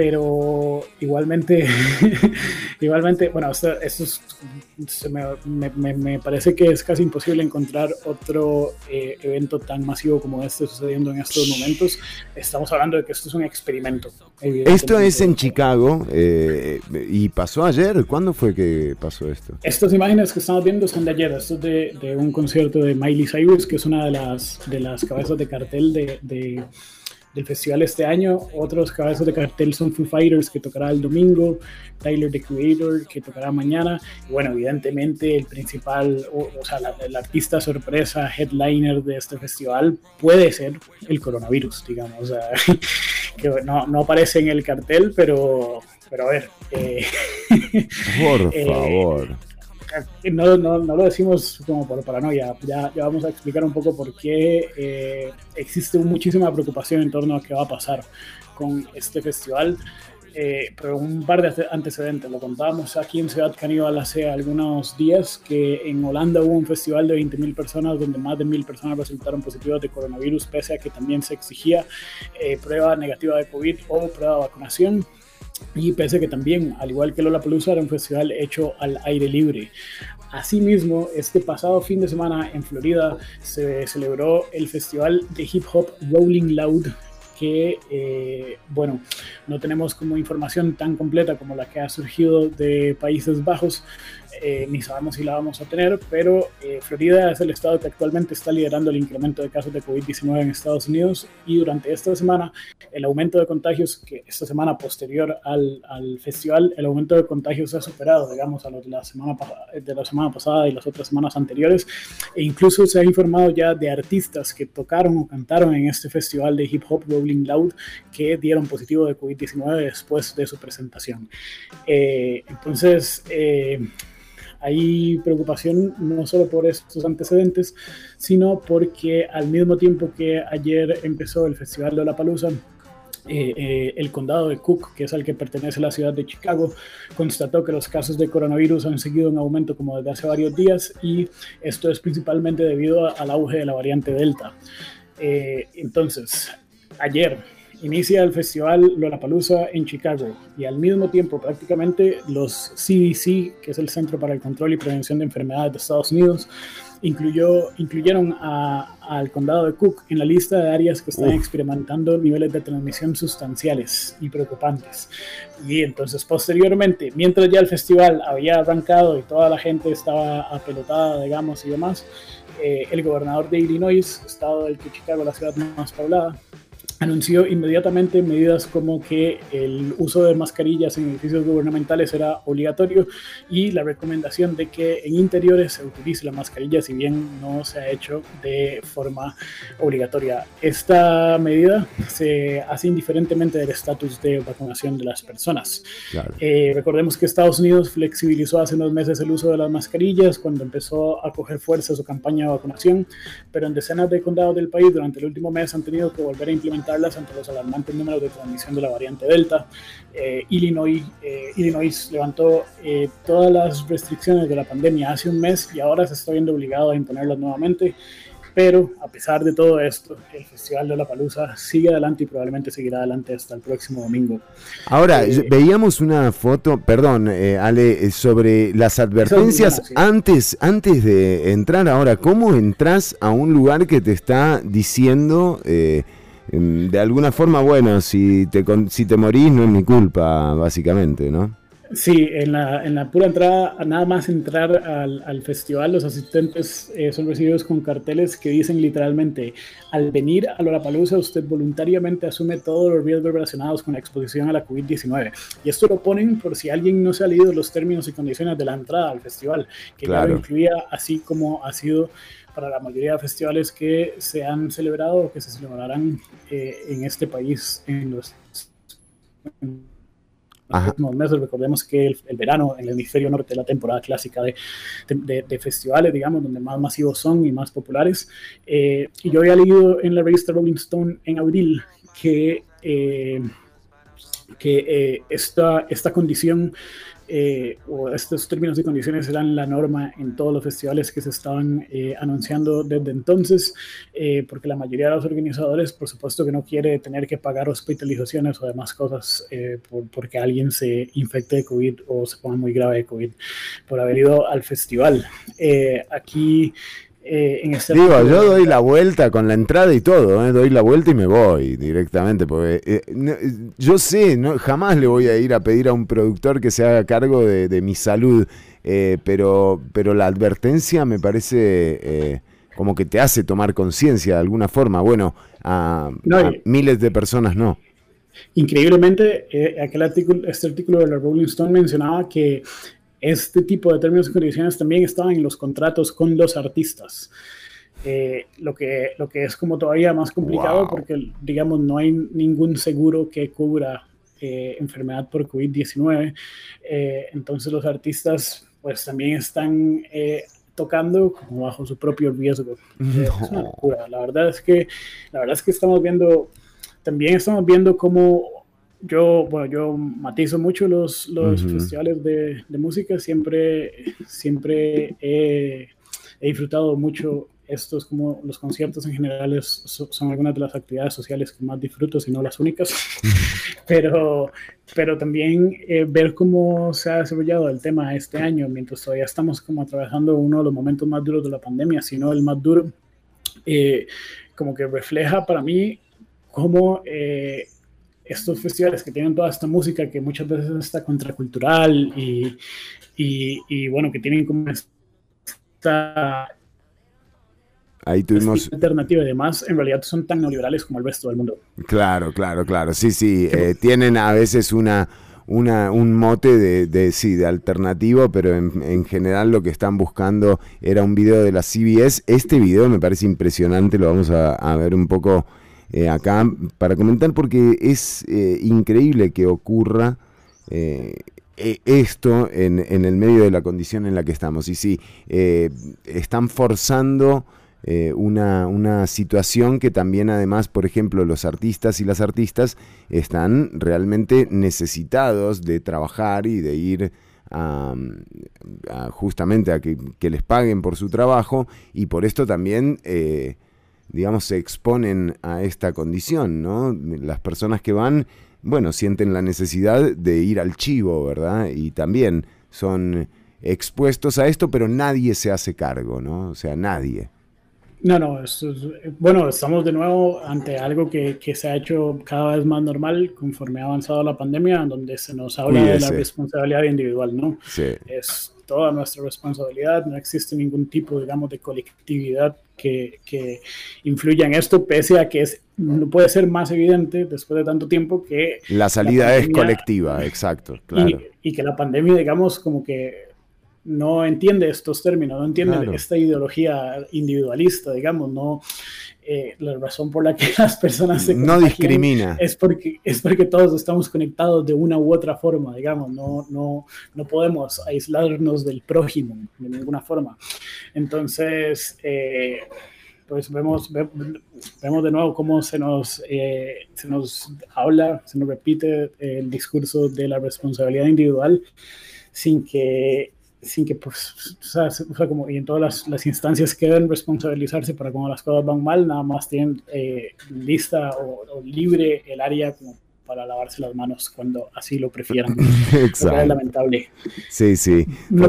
Pero igualmente, igualmente, bueno, esto, esto es- se me, me- me- parece que es casi imposible encontrar otro eh, evento tan masivo como este sucediendo en estos momentos. Estamos hablando de que esto es un experimento. Esto es en. Chicago eh, y pasó ayer. ¿Cuándo fue que pasó esto? Estas imágenes que estamos viendo son de ayer, esto es de, de un concierto de Miley Cyrus, que es una de las, de las cabezas de cartel de, de- del festival este año. Otros cabezas de cartel son Foo Fighters, que tocará el domingo, Tyler the Creator, que tocará mañana. Y bueno, evidentemente el principal, o, o sea, la- el artista sorpresa, headliner de este festival puede ser el coronavirus, digamos. O sea, que no, no aparece en el cartel, pero, pero a ver. eh, Por Eh, favor. No, no, no lo decimos como por paranoia, ya, ya vamos a explicar un poco por qué eh, existe muchísima preocupación en torno a qué va a pasar con este festival. Eh, pero un par de ante- antecedentes, lo contábamos aquí en Ciudad Caníbal hace algunos días, que en Holanda hubo un festival de 20.000 personas donde más de 1.000 personas resultaron positivas de coronavirus, pese a que también se exigía eh, prueba negativa de COVID o prueba de vacunación. Y pese que también, al igual que Lollapalooza, era un festival hecho al aire libre. Asimismo, este pasado fin de semana en Florida se celebró el festival de hip hop Rolling Loud, que, eh, bueno, no tenemos como información tan completa como la que ha surgido de Países Bajos, eh, ni sabemos si la vamos a tener, pero eh, Florida es el estado que actualmente está liderando el incremento de casos de COVID-19 en Estados Unidos y durante esta semana el aumento de contagios, que esta semana posterior al, al festival, el aumento de contagios ha superado, digamos, a los de la, semana, de la semana pasada y las otras semanas anteriores, e incluso se ha informado ya de artistas que tocaron o cantaron en este festival de hip hop Rolling Loud que dieron positivo de COVID-19 después de su presentación. Eh, entonces, eh, hay preocupación no solo por estos antecedentes, sino porque al mismo tiempo que ayer empezó el Festival de la Palusa, el condado de Cook, que es al que pertenece la ciudad de Chicago, constató que los casos de coronavirus han seguido en aumento como desde hace varios días y esto es principalmente debido al auge de la variante Delta. Eh, entonces, ayer inicia el festival Lollapalooza en Chicago y al mismo tiempo prácticamente los CDC, que es el Centro para el Control y Prevención de Enfermedades de Estados Unidos, incluyó, incluyeron al condado de Cook en la lista de áreas que están Uf. experimentando niveles de transmisión sustanciales y preocupantes. Y entonces posteriormente, mientras ya el festival había arrancado y toda la gente estaba apelotada, digamos, y demás, eh, el gobernador de Illinois, estado del que Chicago es la ciudad más poblada, anunció inmediatamente medidas como que el uso de mascarillas en edificios gubernamentales era obligatorio y la recomendación de que en interiores se utilice la mascarilla si bien no se ha hecho de forma obligatoria. Esta medida se hace indiferentemente del estatus de vacunación de las personas. Claro. Eh, recordemos que Estados Unidos flexibilizó hace unos meses el uso de las mascarillas cuando empezó a coger fuerza su campaña de vacunación, pero en decenas de condados del país durante el último mes han tenido que volver a implementarlas ante los alarmantes números de transmisión de la variante Delta. Eh, Illinois, eh, Illinois levantó eh, todas las restricciones de la pandemia hace un mes y ahora se está viendo obligado a imponerlas nuevamente. Pero a pesar de todo esto, el Festival de la Palusa sigue adelante y probablemente seguirá adelante hasta el próximo domingo. Ahora, Eh, veíamos una foto, perdón, eh, Ale, eh, sobre las advertencias Esa es muy antes, antes de entrar. Ahora, ¿cómo entras a un lugar que te está diciendo eh, de alguna forma, bueno, si te, si te morís no es mi culpa, básicamente, ¿no? Sí, en la, en la pura entrada, nada más entrar al, al festival, los asistentes eh, son recibidos con carteles que dicen literalmente, al venir a Lollapalooza usted voluntariamente asume todos los riesgos relacionados con la exposición a la COVID-19. Y esto lo ponen por si alguien no se ha leído los términos y condiciones de la entrada al festival, que ya lo incluía así como ha sido para la mayoría de festivales que se han celebrado o que se celebrarán eh, en este país en los Ajá. próximos meses. Recordemos que el, el verano en el hemisferio norte es la temporada clásica de, de, de- de festivales, digamos, donde más masivos son y más populares. Eh, y yo había leído en la revista Rolling Stone en abril que, eh, que eh, esta, esta condición eh, o estos términos y condiciones eran la norma en todos los festivales que se estaban eh, anunciando desde entonces, eh, porque la mayoría de los organizadores, por supuesto, que no quiere tener que pagar hospitalizaciones o demás cosas eh, por, porque alguien se infecte de COVID o se ponga muy grave de COVID por haber ido al festival. Eh, aquí eh, en este Digo, yo doy la vuelta con la entrada y todo, ¿eh? doy la vuelta y me voy directamente, porque eh, no- yo sé, no, jamás le voy a ir a pedir a un productor que se haga cargo de, de mi salud, pero, pero la advertencia me parece como que te hace tomar conciencia de alguna forma. Bueno, a, No, a y- miles de personas no. Increíblemente, aquel artículo, este artículo de la Rolling Stone mencionaba que este tipo de términos y condiciones también estaban en los contratos con los artistas. Eh, lo, que, lo que es como todavía más complicado Wow. porque, digamos, no hay ningún seguro que cubra eh, enfermedad por COVID-19. Eh, entonces los artistas pues también están eh, tocando como bajo su propio riesgo. Eh, Es una locura. La verdad es que, la verdad es que estamos viendo, también estamos viendo cómo yo, bueno, yo matizo mucho los, los Ujú. festivales de, de música, siempre, siempre he, he disfrutado mucho estos como los conciertos en general. Es- so- son algunas de las actividades sociales que más disfruto, si no las únicas, pero, pero también eh, ver cómo se ha desarrollado el tema este año, mientras todavía estamos como atravesando uno de los momentos más duros de la pandemia, si no el más duro, eh, como que refleja para mí cómo eh, estos festivales que tienen toda esta música que muchas veces está contracultural y, y, y bueno, que tienen como esta Ahí tuvimos... alternativa y demás, en realidad son tan neoliberales como el resto del mundo. Claro, claro, claro. Sí, sí. eh, tienen a veces una, una, un mote de, de, sí, de alternativo, pero en, en general lo que están buscando era un video de la CBS. Este video me parece impresionante, lo vamos a, a ver un poco eh, acá para comentar porque es eh, increíble que ocurra. eh, e- esto en, en el medio de la condición en la que estamos. Y sí, están forzando una, una situación que también además, por ejemplo, los artistas y las artistas están realmente necesitados de trabajar y de ir a, justamente a que, les paguen por su trabajo y por esto también... digamos, se exponen a esta condición, ¿no? Las personas que van, bueno, sienten la necesidad de ir al chivo, ¿verdad? Y también son expuestos a esto, pero nadie se hace cargo, ¿no? O sea, nadie. No, no, es- bueno, estamos de nuevo ante algo que, que se ha hecho cada vez más normal conforme ha avanzado la pandemia, donde se nos habla de la responsabilidad individual, ¿no? Sí. Es toda nuestra responsabilidad, no existe ningún tipo, digamos, de colectividad que, que influya en esto, pese a que es, no puede ser más evidente después de tanto tiempo que La salida es pandemia- colectiva, exacto, claro. y, y que la pandemia, digamos, como que no entiende estos términos, no entiende Claro. esta ideología individualista, digamos, no eh, la razón por la que las personas se No discrimina. es porque es porque todos estamos conectados de una u otra forma, digamos, no no no podemos aislarnos del prójimo de ninguna forma. Entonces, eh, pues vemos, ve- vemos de nuevo cómo se nos, eh, se nos habla, se nos repite el discurso de la responsabilidad individual sin que, sin que pues, o sea, se- o sea, como, y en todas las, las instancias que deben responsabilizarse para cuando las cosas van mal, nada más tienen eh, lista o, o libre el área como para lavarse las manos cuando así lo prefieran. Cual es Exacto. lamentable. Sí, sí. No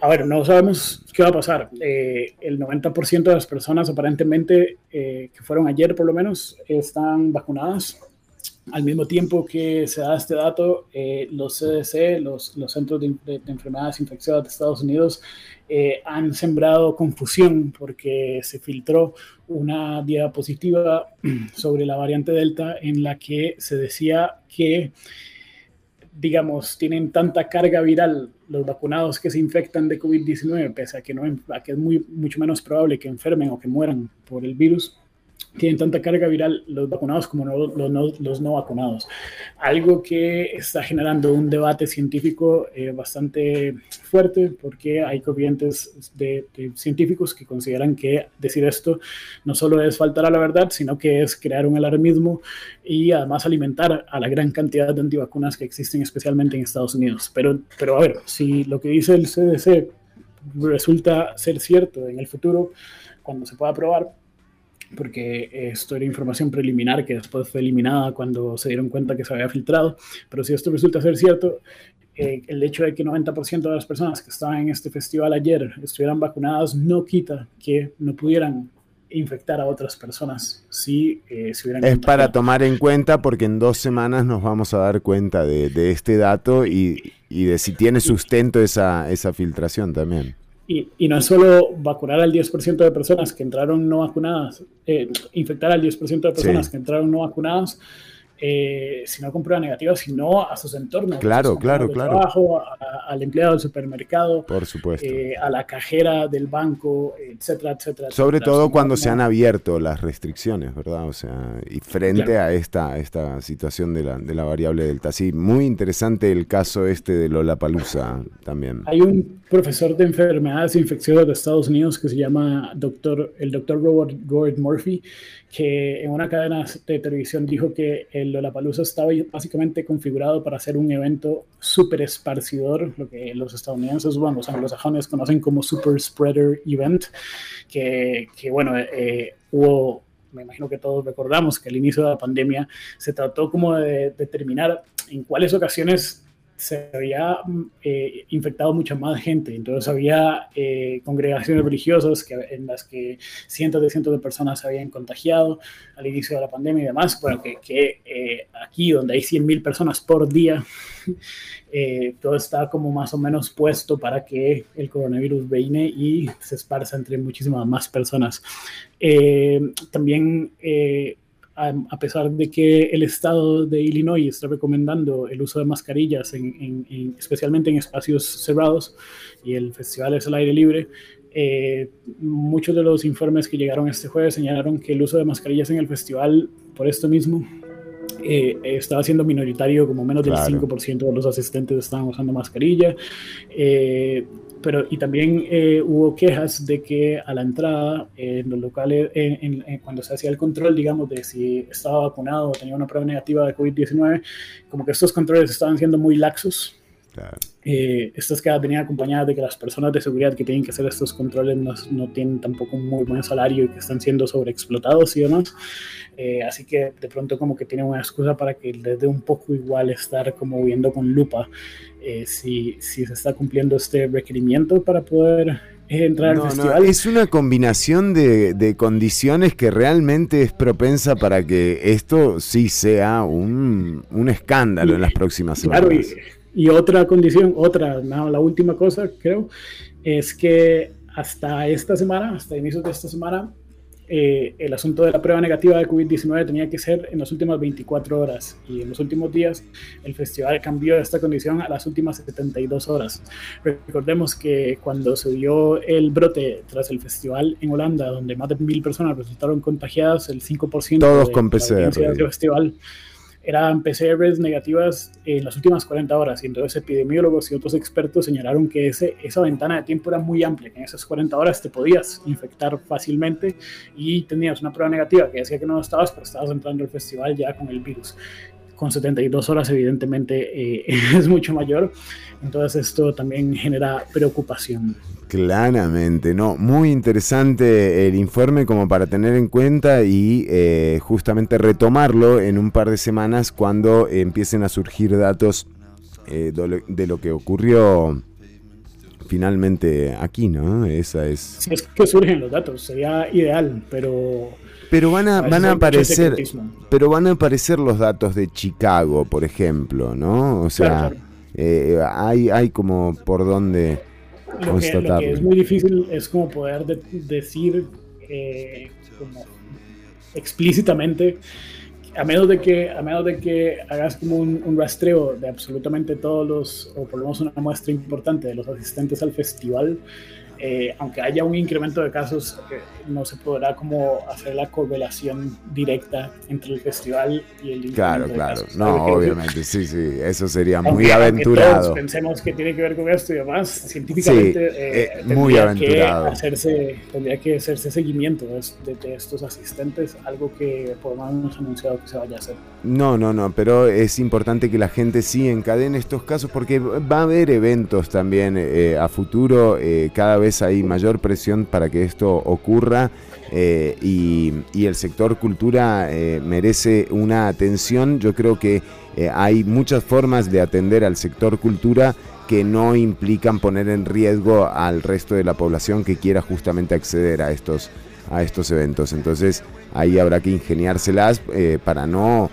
a ver, no sabemos qué va a pasar. Eh, el 90% de las personas aparentemente eh, que fueron ayer por lo menos están vacunadas. Al mismo tiempo que se da este dato, eh, los CDC, los, los Centros de, de- de Enfermedades Infecciosas de Estados Unidos, eh, han sembrado confusión porque se filtró una diapositiva sobre la variante Delta en la que se decía que digamos, tienen tanta carga viral los vacunados que se infectan de COVID-19, pese a que, no, es muy, mucho menos probable que enfermen o que mueran por el virus, tienen tanta carga viral los vacunados como no- los, no, los no vacunados. Algo que está generando un debate científico eh, bastante fuerte porque hay corrientes de, de científicos que consideran que decir esto no solo es faltar a la verdad, sino que es crear un alarmismo y además alimentar a la gran cantidad de antivacunas que existen especialmente en Estados Unidos. Pero, pero a ver, si lo que dice el CDC resulta ser cierto en el futuro, cuando se pueda probar, porque esto era información preliminar que después fue eliminada cuando se dieron cuenta que se había filtrado, pero si esto resulta ser cierto, eh, el hecho de que 90% de las personas que estaban en este festival ayer estuvieran vacunadas no quita que no pudieran infectar a otras personas si eh, se hubieran Es para tomar en cuenta porque en dos semanas nos vamos a dar cuenta de, de este dato y, y de si tiene sustento esa, esa filtración también. Y, y no es solo vacunar al 10% de personas que entraron no vacunadas, eh, infectar al 10% de personas Sí. que entraron no vacunadas, eh, sino con prueba negativa, sino a sus entornos. Claro, a sus compañeros claro, claro. trabajo, a- al empleado del supermercado, Por supuesto. eh, a la cajera del banco, etcétera, etcétera. Sobre etcétera. todo cuando se han abierto las restricciones, ¿verdad? O sea, y frente Claro. a esta, esta situación de la, de la variable delta. Sí, muy interesante el caso este de Lollapalooza también. Hay un profesor de enfermedades infecciosas de Estados Unidos que se llama doctor, el doctor Robert Gord Murphy, que en una cadena de televisión dijo que el Lollapalooza estaba básicamente configurado para ser un evento súper esparcidor, lo que los estadounidenses, bueno, los anglosajones conocen como super spreader event, que, que bueno, eh, hubo me imagino que todos recordamos que al inicio de la pandemia se trató como de determinar en cuáles ocasiones se había mm, eh, infectado mucha más gente. Entonces había eh, congregaciones religiosas que, en las que cientos de cientos de personas se habían contagiado al inicio de la pandemia y demás. Bueno, que, que eh, aquí donde hay 100.000 personas por día, eh, todo está como más o menos puesto para que el coronavirus viene y se esparza entre muchísimas más personas. Eh, también eh, a, a pesar de que el estado de Illinois está recomendando el uso de mascarillas, en, en- en- especialmente en espacios cerrados, y el festival es al aire libre, eh, muchos de los informes que llegaron este jueves señalaron que el uso de mascarillas en el festival, por esto mismo, eh, estaba siendo minoritario, como menos del Claro. 5% de los asistentes estaban usando mascarilla. eh, pero, y también eh, hubo quejas de que a la entrada, eh, en los locales, en- en- en- cuando se hacía el control, digamos, de si estaba vacunado o tenía una prueba negativa de COVID-19, como que estos controles estaban siendo muy laxos. Claro. Eh, estas quedas venían acompañadas de que las personas de seguridad que tienen que hacer estos controles no, no tienen tampoco un muy buen salario y que están siendo sobreexplotados y demás. Eh, así que de pronto como que tienen una excusa para que les dé un poco igual estar como viendo con lupa eh, si, si se está cumpliendo este requerimiento para poder eh, entrar No, al no, festival. es una combinación de, de condiciones que realmente es propensa para que esto sí sea un, un escándalo en las próximas Claro, y, semanas. Y otra condición, otra, no, la última cosa creo, es que hasta esta semana, hasta inicios de esta semana, eh, el asunto de la prueba negativa de COVID-19 tenía que ser en las últimas 24 horas y en los últimos días el festival cambió esta condición a las últimas 72 horas. Recordemos que cuando se dio el brote tras el festival en Holanda, donde más de mil personas resultaron contagiadas, el 5% Todos de con la PCR. de ese festival eran PCRs negativas en las últimas 40 horas. Y entonces epidemiólogos y otros expertos señalaron que ese, esa ventana de tiempo era muy amplia, que en esas 40 horas te podías infectar fácilmente y tenías una prueba negativa que decía que no estabas, pero estabas entrando al festival ya con el virus. Con 72 horas evidentemente eh, es mucho mayor. Entonces esto también genera preocupación. Claramente, no, muy interesante el informe como para tener en cuenta y eh, justamente retomarlo en un par de semanas cuando empiecen a surgir datos eh, de, lo, que ocurrió finalmente aquí, ¿no? Esa es. Si es que surgen los datos, sería ideal, pero Pero van a, van a aparecer, pero van a aparecer los datos de Chicago, por ejemplo, ¿no? O sea, Claro, claro. eh, hay, hay como por dónde lo que, lo constatarlo. que es muy difícil es como poder de- decir eh, como explícitamente a menos de que a menos de que hagas como un, un rastreo de absolutamente todos los o por lo menos una muestra importante de los asistentes al festival eh, aunque haya un incremento de casos, eh, no se podrá como hacer la correlación directa entre el festival y el incremento Claro, de claro. casos. No, que- obviamente, sí, sí. Eso sería aunque- muy aventurado. todos pensemos que tiene que ver con esto y demás, científicamente Sí, eh, eh, muy aventurado. Que hacerse, tendría que hacerse seguimiento de, de- estos asistentes, algo que por lo menos hemos anunciado que se vaya a hacer. No, no, no, pero es importante que la gente sí encadene estos casos porque va a haber eventos también eh, a futuro, eh, cada vez hay mayor presión para que esto ocurra eh, y, el sector cultura eh, merece una atención. Yo creo que eh, hay muchas formas de atender al sector cultura que no implican poner en riesgo al resto de la población que quiera justamente acceder a estos, a estos eventos. Entonces ahí habrá que ingeniárselas para no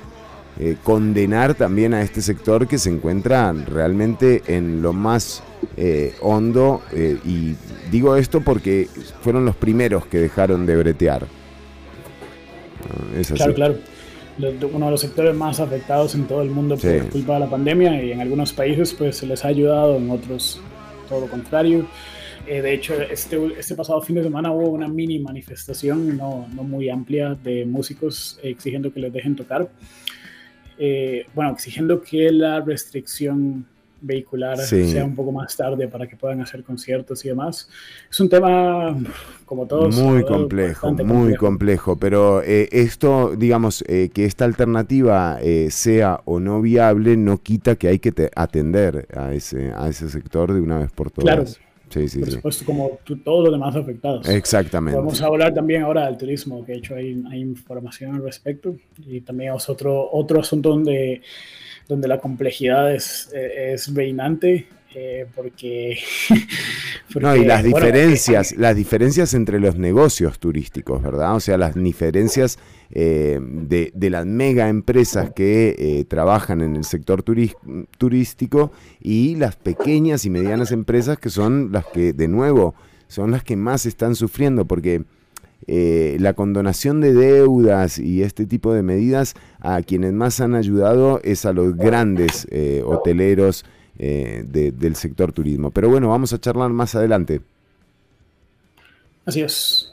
condenar también a este sector que se encuentra realmente en lo más eh, hondo eh, y digo esto porque fueron los primeros que dejaron de bretear. Ah, Es así. Claro, claro. Uno de los sectores más afectados en todo el mundo Sí. por culpa de la pandemia y en algunos países pues se les ha ayudado, en otros todo lo contrario. Eh, de hecho, este, este pasado fin de semana hubo una mini manifestación no, no muy amplia de músicos exigiendo que les dejen tocar. Eh, bueno, exigiendo que la restricción vehicular Sí. sea un poco más tarde para que puedan hacer conciertos y demás. Es un tema, como todos, Muy complejo, muy complejo, pero eh, esto, digamos, eh, que esta alternativa eh, sea o no viable, no quita que hay que te- atender a ese, a ese sector de una vez por todas. Claro. Sí, sí, por sí. supuesto, como tú- todos los demás afectados. Exactamente. Podemos hablar también ahora del turismo, que de hecho hay, hay información al respecto, y también es otro, otro asunto donde, donde la complejidad es, eh, es reinante, eh, porque, No, y las bueno, diferencias, las diferencias entre los negocios turísticos, ¿verdad? O sea, las diferencias eh, de, de las mega empresas que eh, trabajan en el sector turístico y las pequeñas y medianas empresas que son las que, de nuevo, son las que más están sufriendo porque eh, la condonación de deudas y este tipo de medidas a quienes más han ayudado es a los grandes eh, hoteleros eh, de- del sector turismo. Pero bueno, vamos a charlar más adelante. Así es.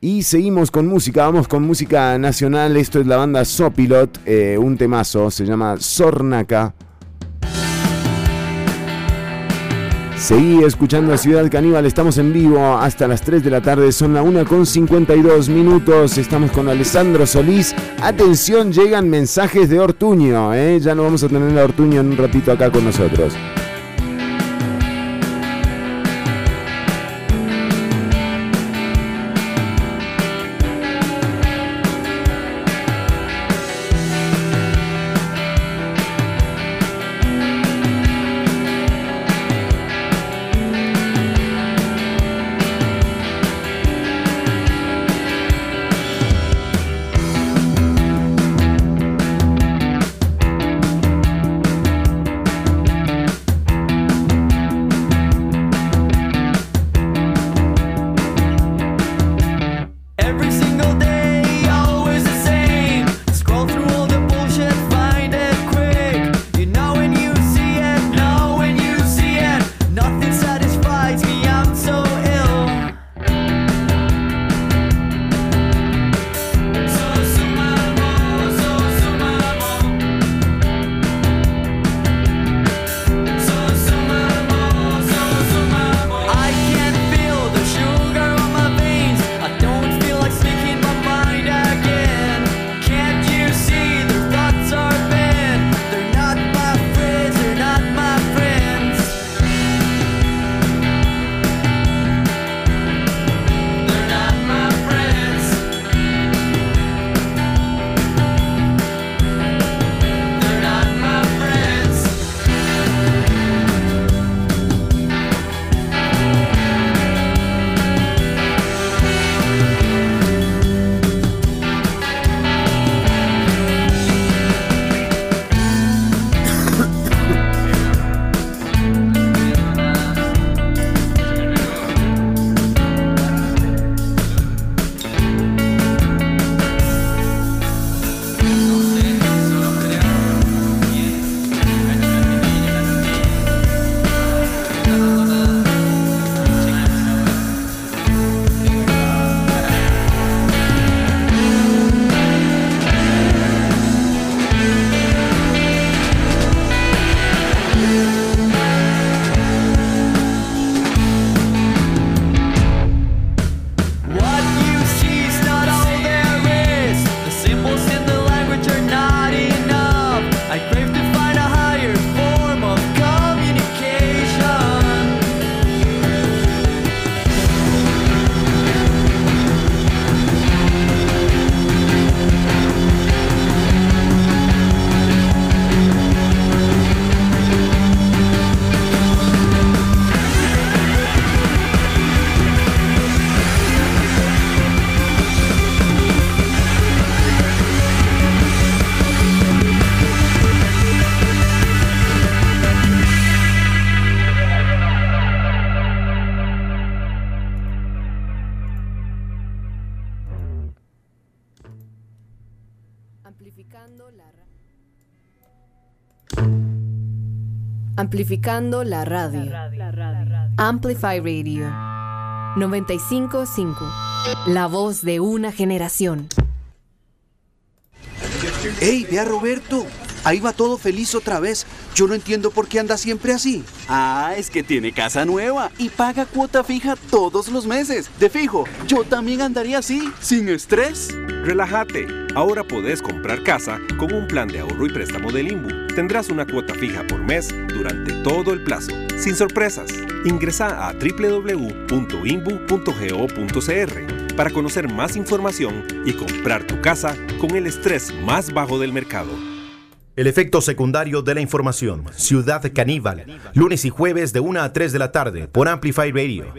Y seguimos con música, vamos con música nacional. Esto es la banda Sopilot, un temazo, se llama Sornaca. Seguí escuchando a Ciudad Caníbal, estamos en vivo hasta las 3 de la tarde, son la 1 con 52 minutos, estamos con Alessandro Solís. Atención, llegan mensajes de Ortuño, ¿eh? ya no vamos a tener a Ortuño en un ratito acá con nosotros. Amplificando la radio. Amplify Radio. 955. La voz de una generación. ¡Ey, ve a Roberto! Ahí va todo feliz otra vez. Yo no entiendo por qué anda siempre así. Ah, es que tiene casa nueva y paga cuota fija todos los meses. De fijo, yo también andaría así, sin estrés. Relájate. Ahora podés comprar casa con un plan de ahorro y préstamo del INBU. Tendrás una cuota fija por mes durante todo el plazo, sin sorpresas. Ingresa a www.inbu.go.cr para conocer más información y comprar tu casa con el estrés más bajo del mercado. El efecto secundario de la información. Ciudad Caníbal. Lunes y jueves de 1 a 3 de la tarde por Amplify Radio.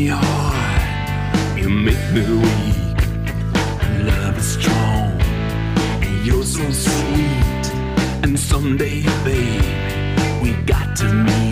Me hard, you make me weak. Love is strong and you're so sweet. And someday, babe, we got to meet.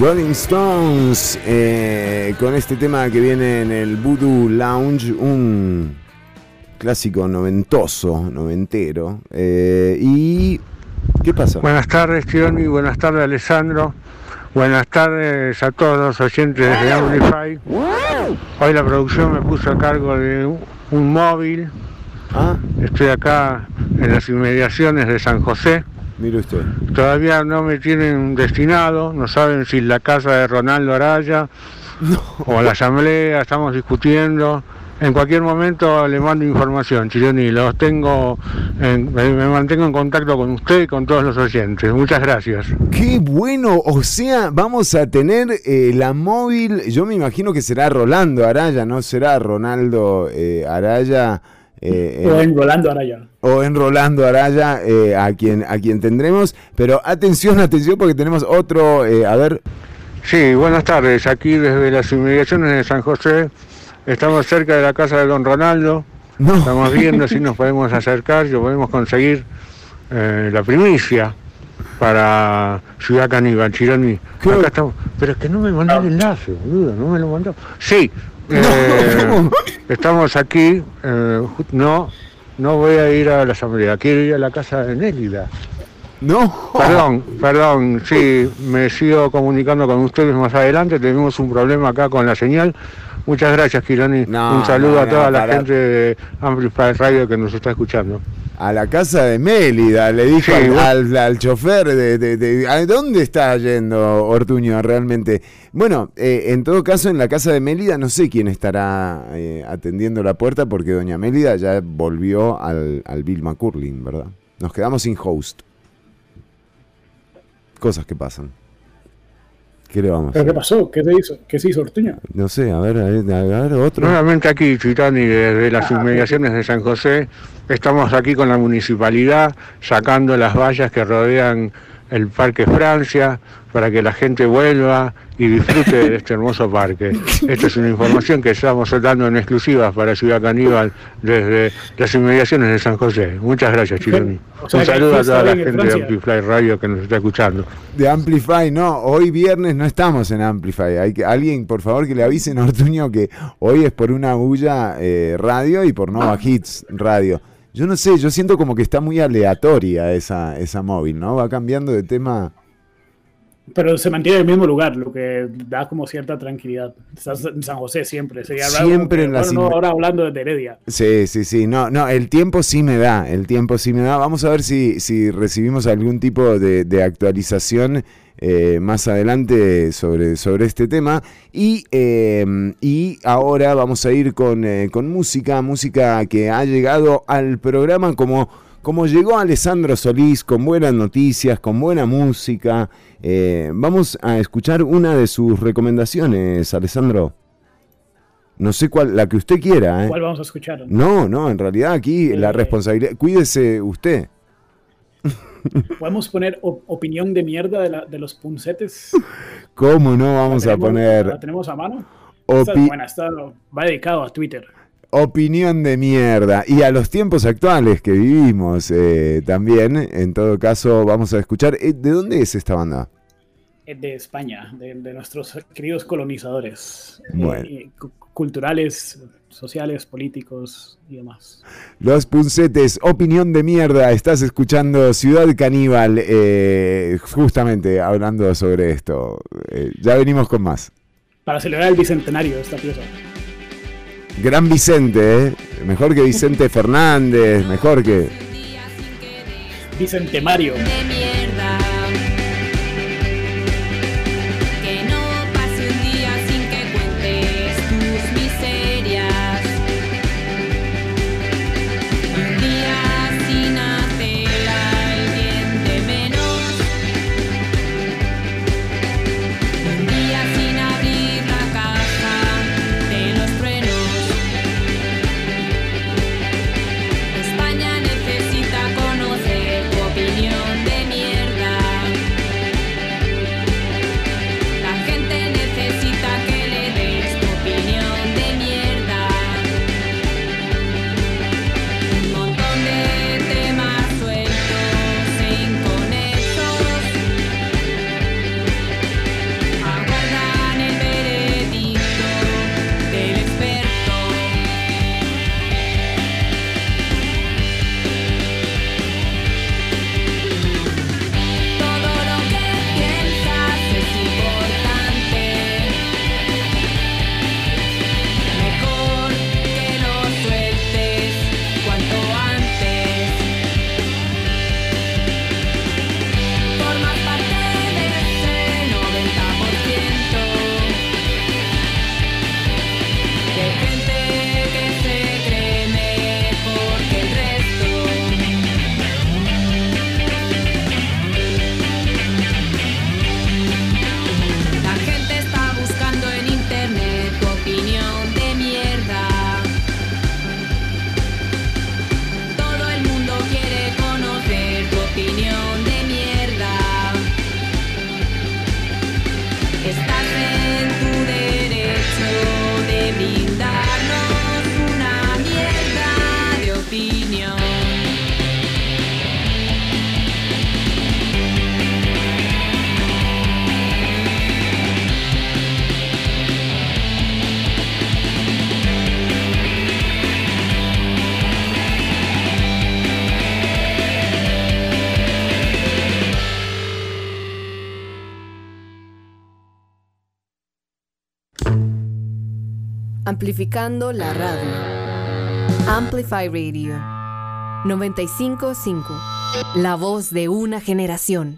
Rolling Stones eh, con este tema que viene en el Voodoo Lounge, un clásico noventoso, noventero. Eh, ¿Y qué pasa? Buenas tardes, Tioni. Buenas tardes, Alessandro. Buenas tardes a todos los oyentes de Amplify. Hoy la producción me puso a cargo de un, móvil. Estoy acá en las inmediaciones de San José. Mire usted. Todavía no me tienen destinado, no saben si la casa de Ronaldo Araya o la asamblea, estamos discutiendo En cualquier momento le mando información, Chironi. Los tengo, en- me, me mantengo en contacto con usted y con todos los oyentes. Muchas gracias. Qué bueno, o sea, vamos a tener eh, la móvil, yo me imagino que será Rolando Araya, no será Ronaldo eh, Araya. Eh, O eh, en Rolando Araya. o en Rolando Araya, eh, a, quien, a quien tendremos. Pero atención, atención, porque tenemos otro, eh, a ver, Sí, buenas tardes. Aquí desde las inmediaciones de San José. Estamos cerca de la casa de don Ronaldo. Estamos viendo si nos podemos acercar, si podemos conseguir eh, la primicia para Ciudad Caníbal, Chironi. Acá estamos. Pero es que no me mandó el enlace, boludo, no me lo mandó. Sí, eh, estamos aquí. eh, no, no voy a ir a la asamblea, quiero ir a la casa de Nélida. No. Perdón, perdón, sí, me sigo comunicando con ustedes más adelante. Tenemos un problema acá con la señal. Muchas gracias, Kirani. un saludo no, a toda no, la para- gente de Amplify Radio que nos está escuchando. A la casa de Mélida, le dijo Sí, al, al- al chofer de, de- de- ¿a dónde está yendo Ortuño realmente? Bueno, eh, en todo caso, en la casa de Mélida no sé quién estará eh, atendiendo la puerta porque doña Mélida ya volvió al, al Bill McCurlin, ¿verdad? Nos quedamos sin host. Cosas que pasan. ¿Qué le vamos a ¿Pero qué pasó? ¿Qué se hizo? ¿Qué se hizo Ortuño? No sé, a ver, a ver, a ver, otro. Nuevamente aquí, Chitani, desde las Ah, inmediaciones de San José. Estamos aquí con la municipalidad sacando las vallas que rodean el Parque Francia para que la gente vuelva y disfrute de este hermoso parque. Esta es una información que estamos dando en exclusiva para Ciudad Caníbal desde las inmediaciones de San José. Muchas gracias, Chironi. O sea Un saludo a toda la gente de. Amplify Radio que nos está escuchando. De Amplify, no, hoy viernes no estamos en Amplify. Hay que, alguien, por favor, que le avisen a Ortuño que hoy es por una bulla eh, radio y por Nova Hits Radio. Yo no sé, yo siento como que está muy aleatoria esa, esa móvil, ¿no? Va cambiando de tema. Pero se mantiene en el mismo lugar, lo que da como cierta tranquilidad. Estás en San José siempre. Sería Siempre que, en las bueno, no, ahora hablando de Heredia. Sí, sí, sí. No, no, el tiempo sí me da, el tiempo sí me da. Vamos a ver si, si recibimos algún tipo de, de actualización eh, más adelante sobre, sobre este tema. Y, eh, y ahora vamos a ir con, eh, con música, música que ha llegado al programa como, como llegó Alessandro Solís, con buenas noticias, con buena música. Eh, vamos a escuchar una de sus recomendaciones, Alessandro. No sé cuál, la que usted quiera. ¿eh? ¿Cuál vamos a escuchar? No, no, en realidad aquí la responsabilidad. Cuídese usted. ¿Podemos poner op- opinión de mierda de, la- de los puncetes? ¿Cómo no vamos a ¿La poner tenemos a mano? Esta Opi- es buena, esta va dedicado a Twitter. Opinión de mierda? Y a los tiempos actuales que vivimos eh, también. En todo caso, vamos a escuchar. eh, ¿De dónde es esta banda? Es de España, de, de nuestros queridos colonizadores. eh, Bueno. culturales, sociales, políticos y demás. Los Puncetes, opinión de mierda. Estás escuchando Ciudad Caníbal, eh, justamente hablando sobre esto. Eh, ya venimos con más. Para celebrar el bicentenario de esta pieza. Gran Vicente, ¿eh? mejor que Vicente Fernández, mejor que... Vicentemario. Que Amplificando la radio. Amplify Radio 955. La voz de una generación.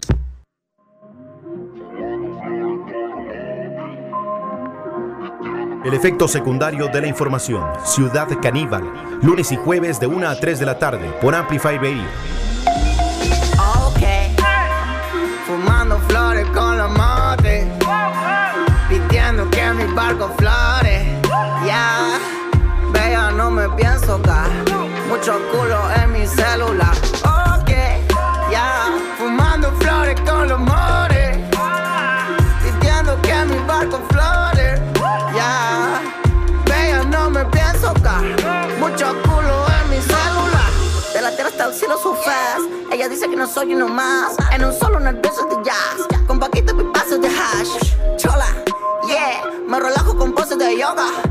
El efecto secundario de la información. Ciudad Caníbal. Lunes y jueves de 1 a 3 de la tarde por Amplify Radio. Ok. Fumando flores con la madre. Pidiendo que mi barco flore. Ya. Vea, no me pienso caer. Mucho culo en mi celular. Ok. Ya. Fumando flores con los mores. Pidiendo que mi barco flore. Ya. Vea, no me pienso caer. Mucho culo en mi celular. De la tierra hasta el cielo su fast. Ella dice que no soy uno más. En un solo nervioso de jazz. Con paquitos y pasos de hash. Chola, yeah. Me relajo con poses de yoga.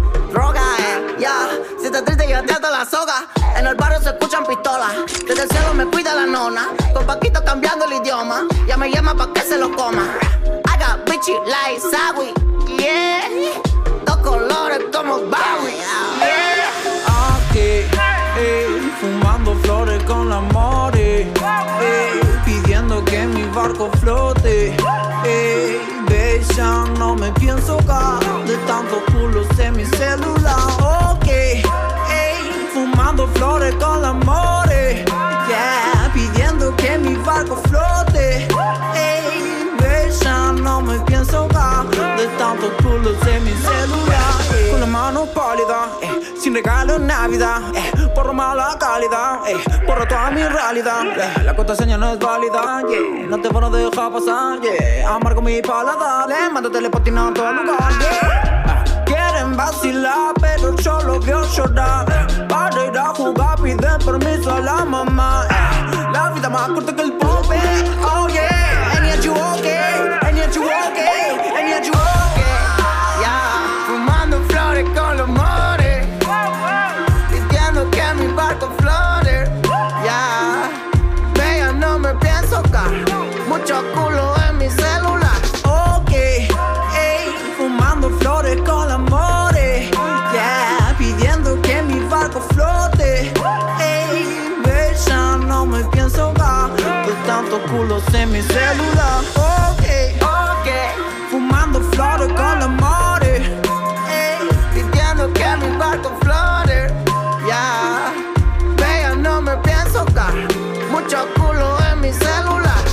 La soga. En el barrio se escuchan pistolas. Desde el cielo me cuida la nona. Con paquito cambiando el idioma. Ya me llama pa' que se lo coma. Got bitchy like Sawi. Yeah. Dos colores como Bowie. Yeah. Aquí, ey, fumando flores con la more, ey, pidiendo que mi barco flote. Ey, bella, no me pienso caer de tantos culos en mi celular. Flores con la more, yeah, pidiendo que mi barco flote. Ey, bella, no me pienso caer de tantos culos en mi celular. ey. Con la mano pálida, eh, sin regalo en Navidad, eh, por mala calidad, eh, por toda mi realidad. eh, la contraseña no es válida, yeah, no te van a dejar pasar, yeah, amargo mi paladar, eh, mándate patinando a todo lugar, yeah. Quieren vacilar, pero yo los veo llorar. Para ir a jugar, piden permiso a la mamá. eh, La vida más corta que el eh, oh yeah. Mi celular. Ok, ok, fumando flores con la more. Ey, pidiendo que mi barco flore. Ya, vea, no me pienso caer. Mucho culo en mi celular.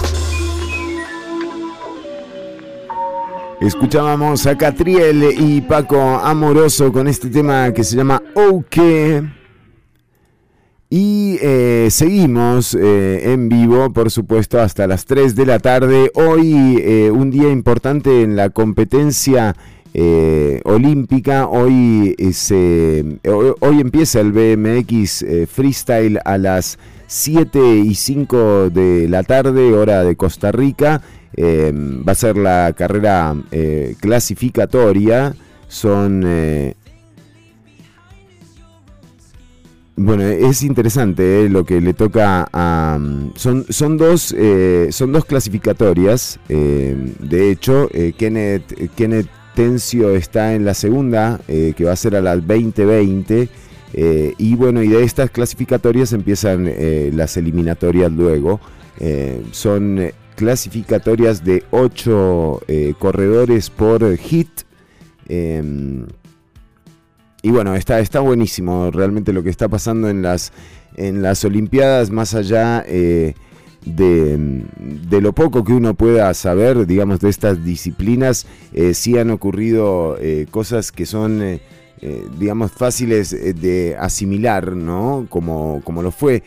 Escuchábamos a Catriel y Paco Amoroso con este tema que se llama OK. Y eh, seguimos eh, en vivo, por supuesto, hasta las 3 de la tarde. Hoy eh, un día importante en la competencia olímpica. Hoy, se- hoy, hoy empieza el BMX Freestyle a las 7 y 5 de la tarde, hora de Costa Rica. Eh, va a ser la carrera clasificatoria. Son Bueno, es interesante eh, lo que le toca a... mm, Son, son, dos, eh, son dos clasificatorias. eh, de hecho, eh, Kenneth, Kenneth Tencio está en la segunda, que va a ser a las 2020. eh, y bueno, y de estas clasificatorias empiezan las eliminatorias luego. Son clasificatorias de 8 corredores por hit. Y bueno, está, está buenísimo realmente lo que está pasando en las, en las Olimpiadas, más allá eh, de, de lo poco que uno pueda saber, digamos, de estas disciplinas, eh, sí han ocurrido eh, cosas que son, eh, digamos, fáciles de asimilar, ¿no? Como, como lo fue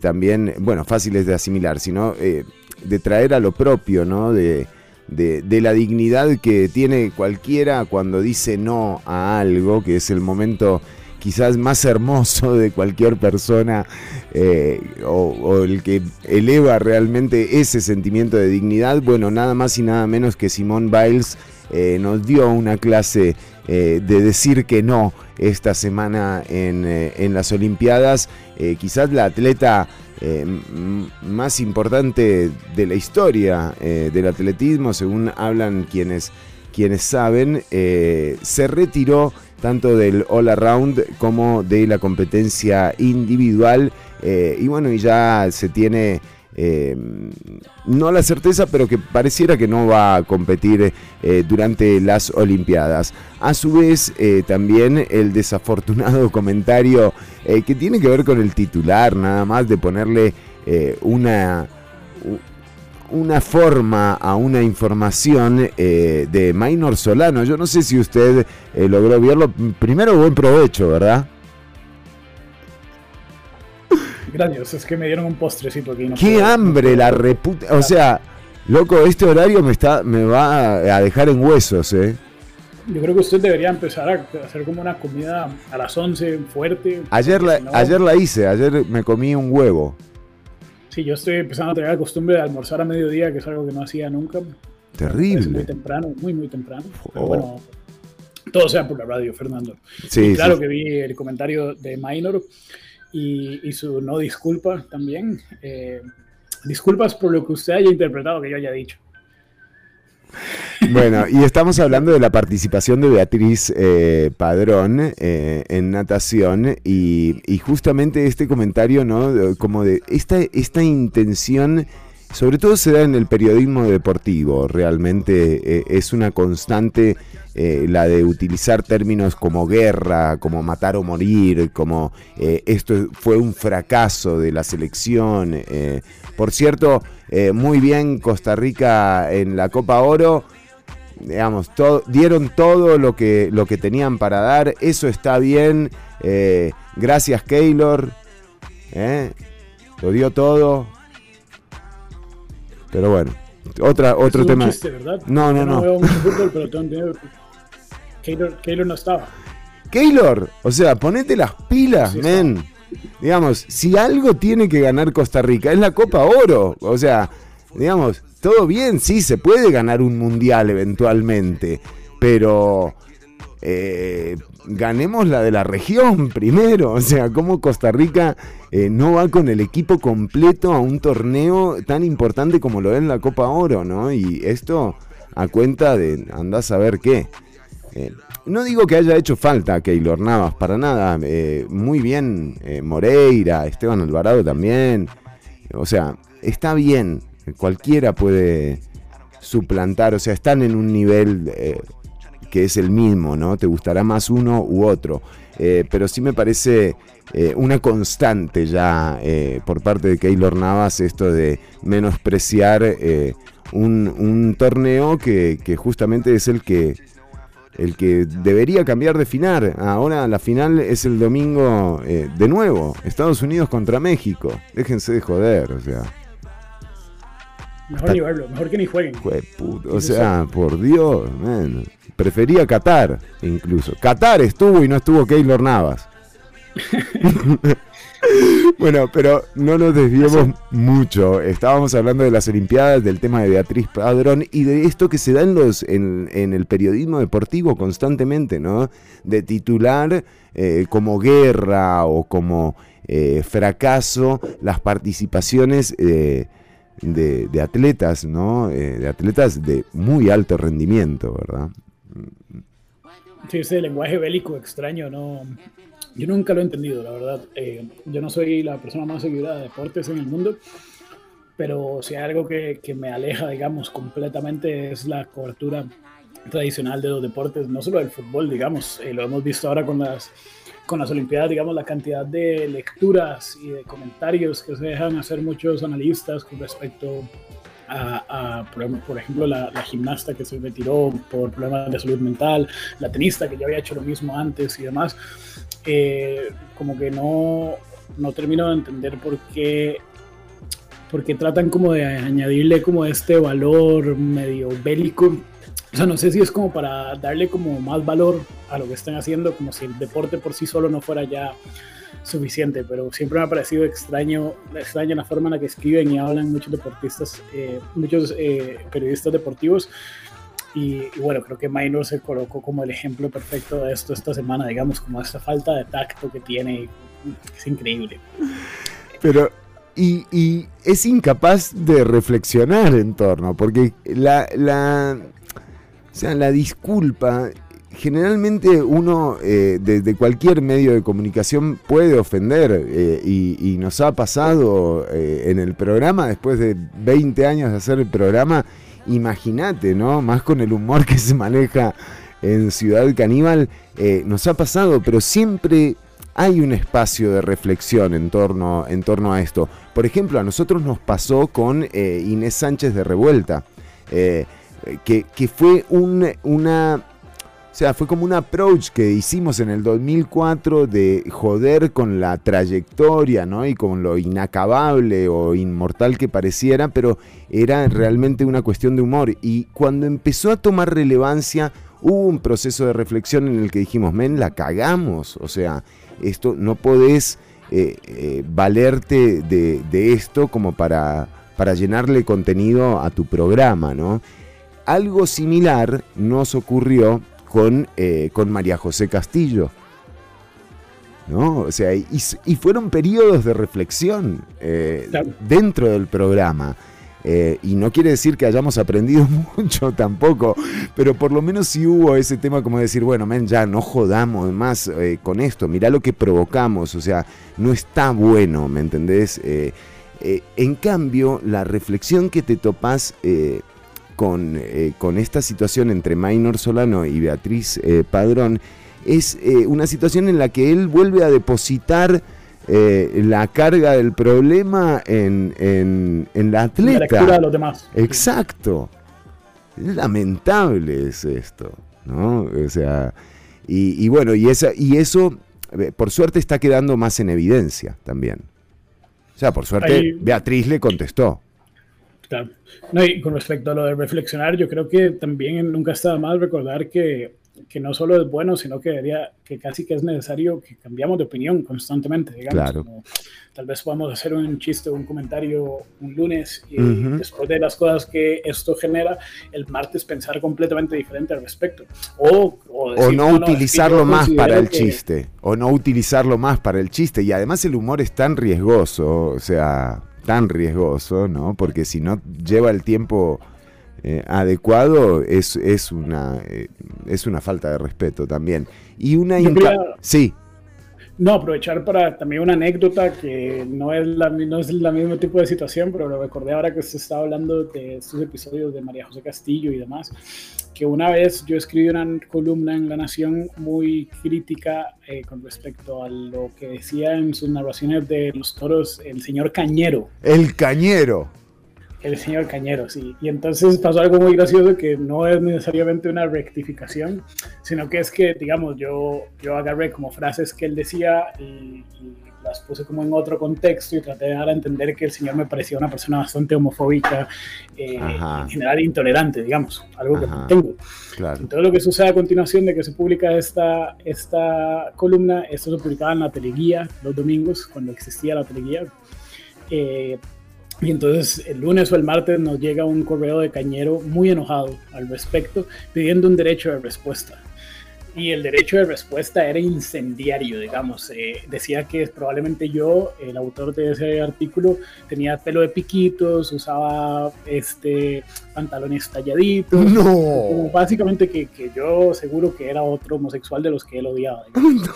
también, bueno, fáciles de asimilar, sino de traer a lo propio, ¿no? De, de, la dignidad que tiene cualquiera cuando dice no a algo, que es el momento quizás más hermoso de cualquier persona eh, o, el que eleva realmente ese sentimiento de dignidad. Bueno, nada más y nada menos que Simone Biles eh, nos dio una clase eh, de decir que no esta semana en, en las Olimpiadas. Quizás la atleta eh, más importante de la historia eh, del atletismo, según hablan quienes, quienes saben, eh, se retiró tanto del all around como de la competencia individual. Y bueno, y ya se tiene eh, no la certeza, pero que pareciera que no va a competir eh, durante las Olimpiadas. A su vez, eh, también el desafortunado comentario que tiene que ver con el titular, nada más de ponerle una, una forma a una información de Maynor Solano. Yo no sé si usted logró verlo. Primero, buen provecho, ¿verdad? Gracias, es que me dieron un postrecito aquí. no ¡Qué puedo- hambre la reputa! O sea, loco, este horario me está me va a dejar en huesos, ¿eh? Yo creo que usted debería empezar a hacer como una comida a las 11 fuerte. Ayer la, no- ayer la hice, ayer me comí un huevo. Sí, yo estoy empezando a tener la costumbre de almorzar a mediodía, que es algo que no hacía nunca. Es muy Terrible. temprano, muy, muy temprano. Pero Oh. bueno, todo sea por la radio, Fernando. Sí, Y claro sí. que vi el comentario de Minor y, y su no disculpa también. Eh, disculpas por lo que usted haya interpretado que yo haya dicho. Bueno, y estamos hablando de la participación de Beatriz eh, Padrón eh, en natación y, y justamente este comentario, ¿no? Como de esta, esta intención, sobre todo se da en el periodismo deportivo, realmente eh, es una constante eh, la de utilizar términos como guerra, como matar o morir, como eh, esto fue un fracaso de la selección. Por cierto, muy bien Costa Rica en la Copa Oro digamos, dieron todo lo que, lo que tenían para dar, eso está bien, gracias Keylor, lo dio todo, pero bueno, otra, otro tema. No, no, Yo no. veo mucho fútbol, pero tengo que Keylor, Keylor no estaba. Keylor, o sea, ponete las pilas, Sí, men. Digamos, si algo tiene que ganar Costa Rica es la Copa Oro. O sea, digamos, todo bien, sí, se puede ganar un mundial eventualmente, pero eh, ganemos la de la región primero. O sea, como Costa Rica eh, no va con el equipo completo a un torneo tan importante como lo es la Copa Oro, ¿no? Y esto a cuenta de andás a ver qué. Eh, no digo que haya hecho falta Keylor Navas, para nada. muy bien Moreira, Esteban Alvarado también. O sea, está bien. Cualquiera puede suplantar. O sea, están en un nivel que es el mismo, ¿no? Te gustará más uno u otro. Eh, pero sí me parece eh, una constante ya eh, por parte de Keylor Navas esto de menospreciar eh, un, un torneo que, que justamente es el que el que debería cambiar de final. Ahora la final es el domingo eh, de nuevo, Estados Unidos contra México. Déjense de joder, o sea. Mejor ni verlo, mejor que ni jueguen. O sea, por Dios, man. Prefería Qatar, incluso. Qatar estuvo y no estuvo Keylor Navas. bueno, pero no nos desviemos mucho. Estábamos hablando de las Olimpiadas, del tema de Beatriz Padrón y de esto que se da en, los, en, en el periodismo deportivo constantemente, ¿no? De titular eh, como guerra o como eh, fracaso las participaciones eh, de, de atletas, ¿no? Eh, de atletas de muy alto rendimiento, ¿verdad? Sí, ese lenguaje bélico extraño, no. Yo nunca lo he entendido, la verdad. Eh, yo no soy la persona más seguidora de deportes en el mundo, pero si hay algo que, que me aleja, digamos, completamente es la cobertura tradicional de los deportes, no solo del fútbol, digamos. Eh, lo hemos visto ahora con las, con las Olimpiadas, digamos, la cantidad de lecturas y de comentarios que se dejan hacer muchos analistas con respecto a, a, por, por ejemplo, la, la, gimnasta que se retiró por problemas de salud mental, la tenista que ya había hecho lo mismo antes y demás, eh, como que no, no termino de entender por qué, porque tratan como de añadirle como este valor medio bélico. O sea, no sé si es como para darle como más valor a lo que están haciendo, como si el deporte por sí solo no fuera ya suficiente, pero siempre me ha parecido extraño, extraña la forma en la que escriben y hablan muchos deportistas, eh, muchos eh, periodistas deportivos. Y, y, bueno, creo que Minor se colocó como el ejemplo perfecto de esto esta semana, digamos, como esta falta de tacto que tiene, es increíble. Pero, y, y es incapaz de reflexionar en torno, porque la, la, sea, la disculpa generalmente uno eh, desde cualquier medio de comunicación puede ofender eh, y, nos ha pasado eh, en el programa, después de 20 años de hacer el programa, imagínate, ¿no? Más con el humor que se maneja en Ciudad Caníbal, nos ha pasado, pero siempre hay un espacio de reflexión en torno, en torno a esto. Por ejemplo, a nosotros nos pasó con Inés Sánchez de Revuelta, que, que fue un- una... O sea, fue como un approach que hicimos en el 2004 de joder con la trayectoria, ¿no? Y con lo inacabable o inmortal que pareciera, pero era realmente una cuestión de humor. Y cuando empezó a tomar relevancia, hubo un proceso de reflexión en el que dijimos, men, la cagamos. O sea, esto no podés eh, eh, valerte de, de esto como para, para llenarle contenido a tu programa, ¿no? Algo similar nos ocurrió con, eh, con María José Castillo. ¿No? O sea, y, y fueron periodos de reflexión eh, dentro del programa. Eh, y no quiere decir que hayamos aprendido mucho tampoco, pero por lo menos sí hubo ese tema como decir, bueno, men, ya no jodamos más eh, con esto, mirá lo que provocamos, o sea, no está bueno, ¿me entendés? Eh, en cambio, la reflexión que te topás con, eh, con esta situación entre Maynor Solano y Beatriz eh, Padrón es eh, una situación en la que él vuelve a depositar la carga del problema en, en- en la atleta. La lectura de los demás. Exacto. Lamentable es esto, ¿no? O sea, y, y bueno, y, esa, y eso, por suerte, está quedando más en evidencia también. O sea, por suerte, Ahí- Beatriz le contestó. Claro. No, y con respecto a lo de reflexionar, yo creo que también nunca está más recordar que, que no solo es bueno, sino que debería, que casi que es necesario que cambiamos de opinión constantemente, digamos. Claro. como tal vez podamos hacer un chiste o un comentario un lunes y Ujú. después de las cosas que esto genera, el martes pensar completamente diferente al respecto. O, o no utilizarlo más para el que- chiste. O no utilizarlo más para el chiste. Y además el humor es tan riesgoso, o sea, tan riesgoso, ¿no? Porque si no lleva el tiempo eh, adecuado, es, es, una, eh, es una falta de respeto también. Y una... Quería- Sí, No, aprovechar para también una anécdota que no es la no es la mismo tipo de situación, pero lo recordé ahora que se estaba hablando de estos episodios de María José Castillo y demás, que una vez yo escribí una columna en La Nación muy crítica eh, con respecto a lo que decía en sus narraciones de los toros el señor Cañero. el cañero. El señor Cañero, sí. Y entonces pasó algo muy gracioso que no es necesariamente una rectificación, sino que es que, digamos, yo, yo agarré como frases que él decía y, y las puse como en otro contexto y traté de dar a entender que el señor me parecía una persona bastante homofóbica, eh, en general intolerante, digamos, algo que Ajá. no tengo. Claro. Entonces lo que sucede a continuación de que se publica esta, esta columna, esto se publicaba en la teleguía los domingos, cuando existía la teleguía. Eh, y entonces el lunes o el martes nos llega un correo de Cañero muy enojado al respecto, pidiendo un derecho de respuesta. Y el derecho de respuesta era incendiario, digamos. Eh, decía que probablemente yo, el autor de ese artículo, tenía pelo de piquitos, usaba este, pantalones talladitos. No. Como básicamente que, que yo seguro que era otro homosexual de los que él odiaba. digamos,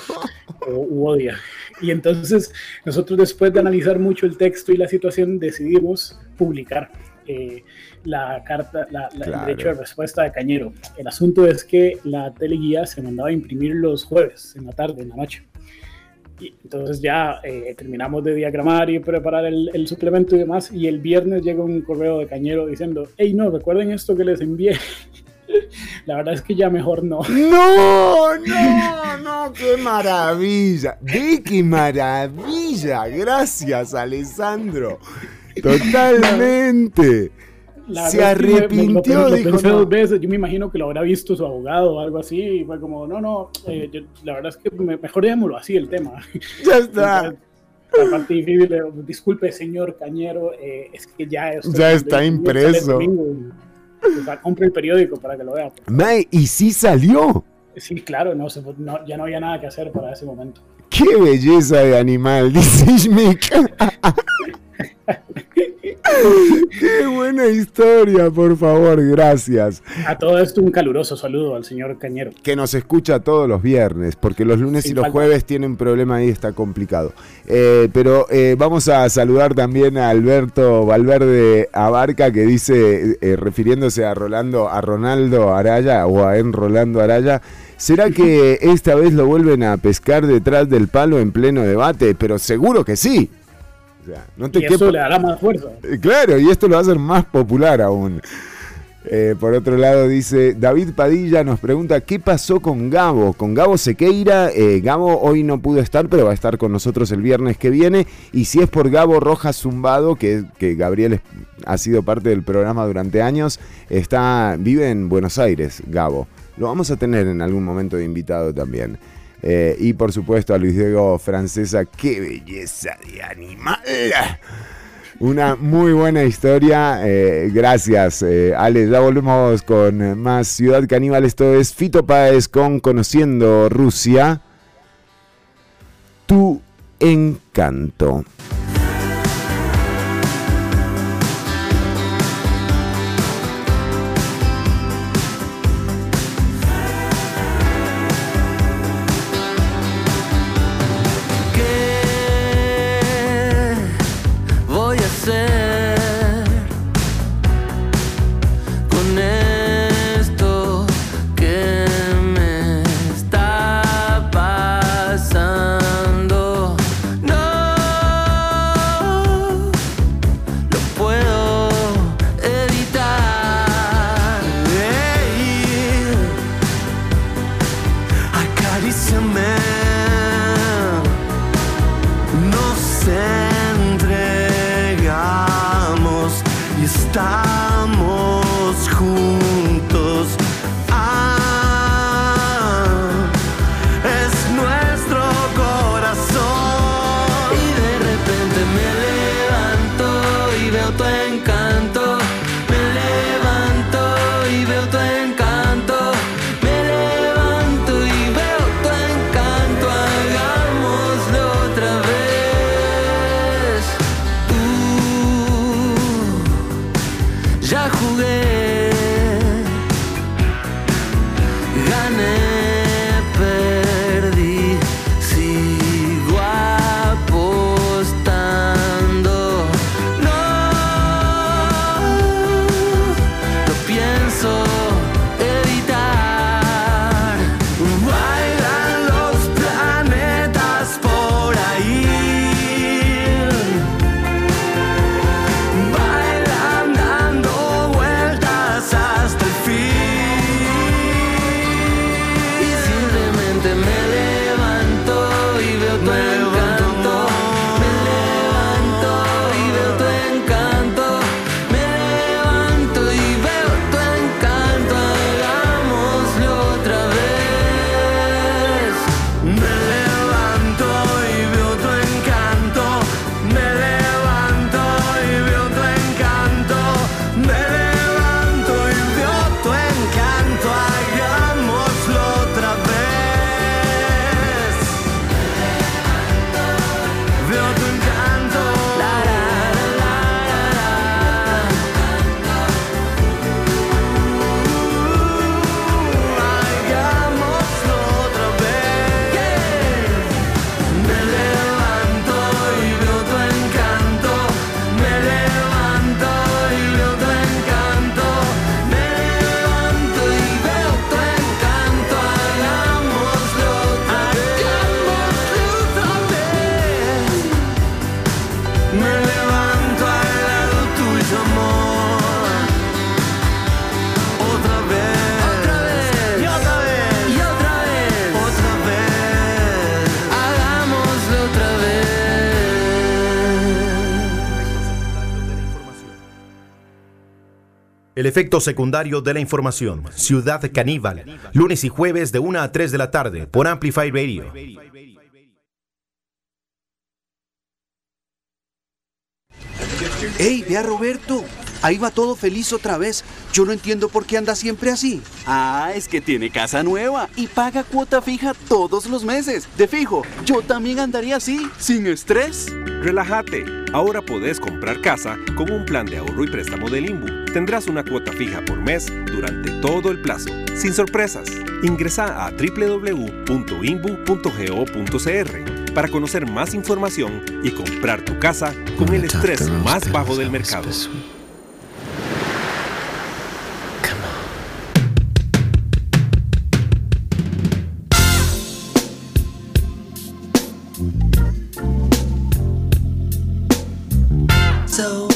o u odia. Y entonces nosotros después de analizar mucho el texto y la situación decidimos publicar eh, la carta, la, la- Claro. el derecho de respuesta de Cañero. El asunto es que la teleguía se mandaba a imprimir los jueves, en la tarde, en la noche. Y entonces ya eh, terminamos de diagramar y preparar el, el suplemento y demás. Y el viernes llega un correo de Cañero diciendo, hey, no, recuerden esto que les envié. La verdad es que ya mejor no. No, no, no, qué maravilla. Ve qué maravilla. Gracias, Alessandro. Totalmente. La Se me- me- arrepintió, lo, dijo. pensé no. dos veces. Yo me imagino que lo habrá visto su abogado o algo así. Y fue como, no, no, eh, yo- la verdad es que me- mejor dejémoslo así el tema. Ya está. La parte difícil, disculpe, señor Cañero, eh, es que ya, estoy- Ya está impreso. o sea, compre el periódico para que lo vea. Mae, y sí salió. Sí, claro, no, se- no, ya no había nada que hacer para ese momento. Qué belleza de animal, dice Schmick. Qué buena historia, por favor, gracias. A todo esto un caluroso saludo al señor Cañero. Que nos escucha todos los viernes, porque los lunes Sin y los falta. jueves tienen problema ahí, está complicado. Eh, pero eh, vamos a saludar también a Alberto Valverde Abarca, que dice, eh, refiriéndose a Rolando, a Ronaldo Araya o a En Rolando Araya, ¿será que esta vez lo vuelven a pescar detrás del palo en pleno debate? Pero seguro que sí. O sea, no te Y eso le dará más fuerza. Eh, Claro, y esto lo va a hacer más popular aún. Eh, por otro lado, dice David Padilla nos pregunta qué pasó con Gabo. Con Gabo Sequeira, eh, Gabo hoy no pudo estar, pero va a estar con nosotros el viernes que viene. Y si es por Gabo Rojas Zumbado, que, que Gabriel ha sido parte del programa durante años, está, vive en Buenos Aires, Gabo. Lo vamos a tener en algún momento de invitado también. Eh, y por supuesto a Luis Diego Francesa, qué belleza de animal. Una muy buena historia. eh, gracias, eh, Ale. Ya volvemos con más Ciudad Caníbal. Esto es Fito Páez con Conociendo Rusia. Tu encanto. El efecto secundario de la información. Ciudad Caníbal. Lunes y jueves de 1 a 3 de la tarde por Amplify Radio. ¡Ey, vea Roberto! Ahí va todo feliz otra vez. Yo no entiendo por qué anda siempre así. Ah, es que tiene casa nueva y paga cuota fija todos los meses. De fijo, yo también andaría así, sin estrés. Relájate. Ahora podés comprar casa con un plan de ahorro y préstamo del Imbu. Tendrás una cuota fija por mes durante todo el plazo, sin sorpresas. Ingresa a www.inbu.go.cr para conocer más información y comprar tu casa con el estrés más bajo del mercado. So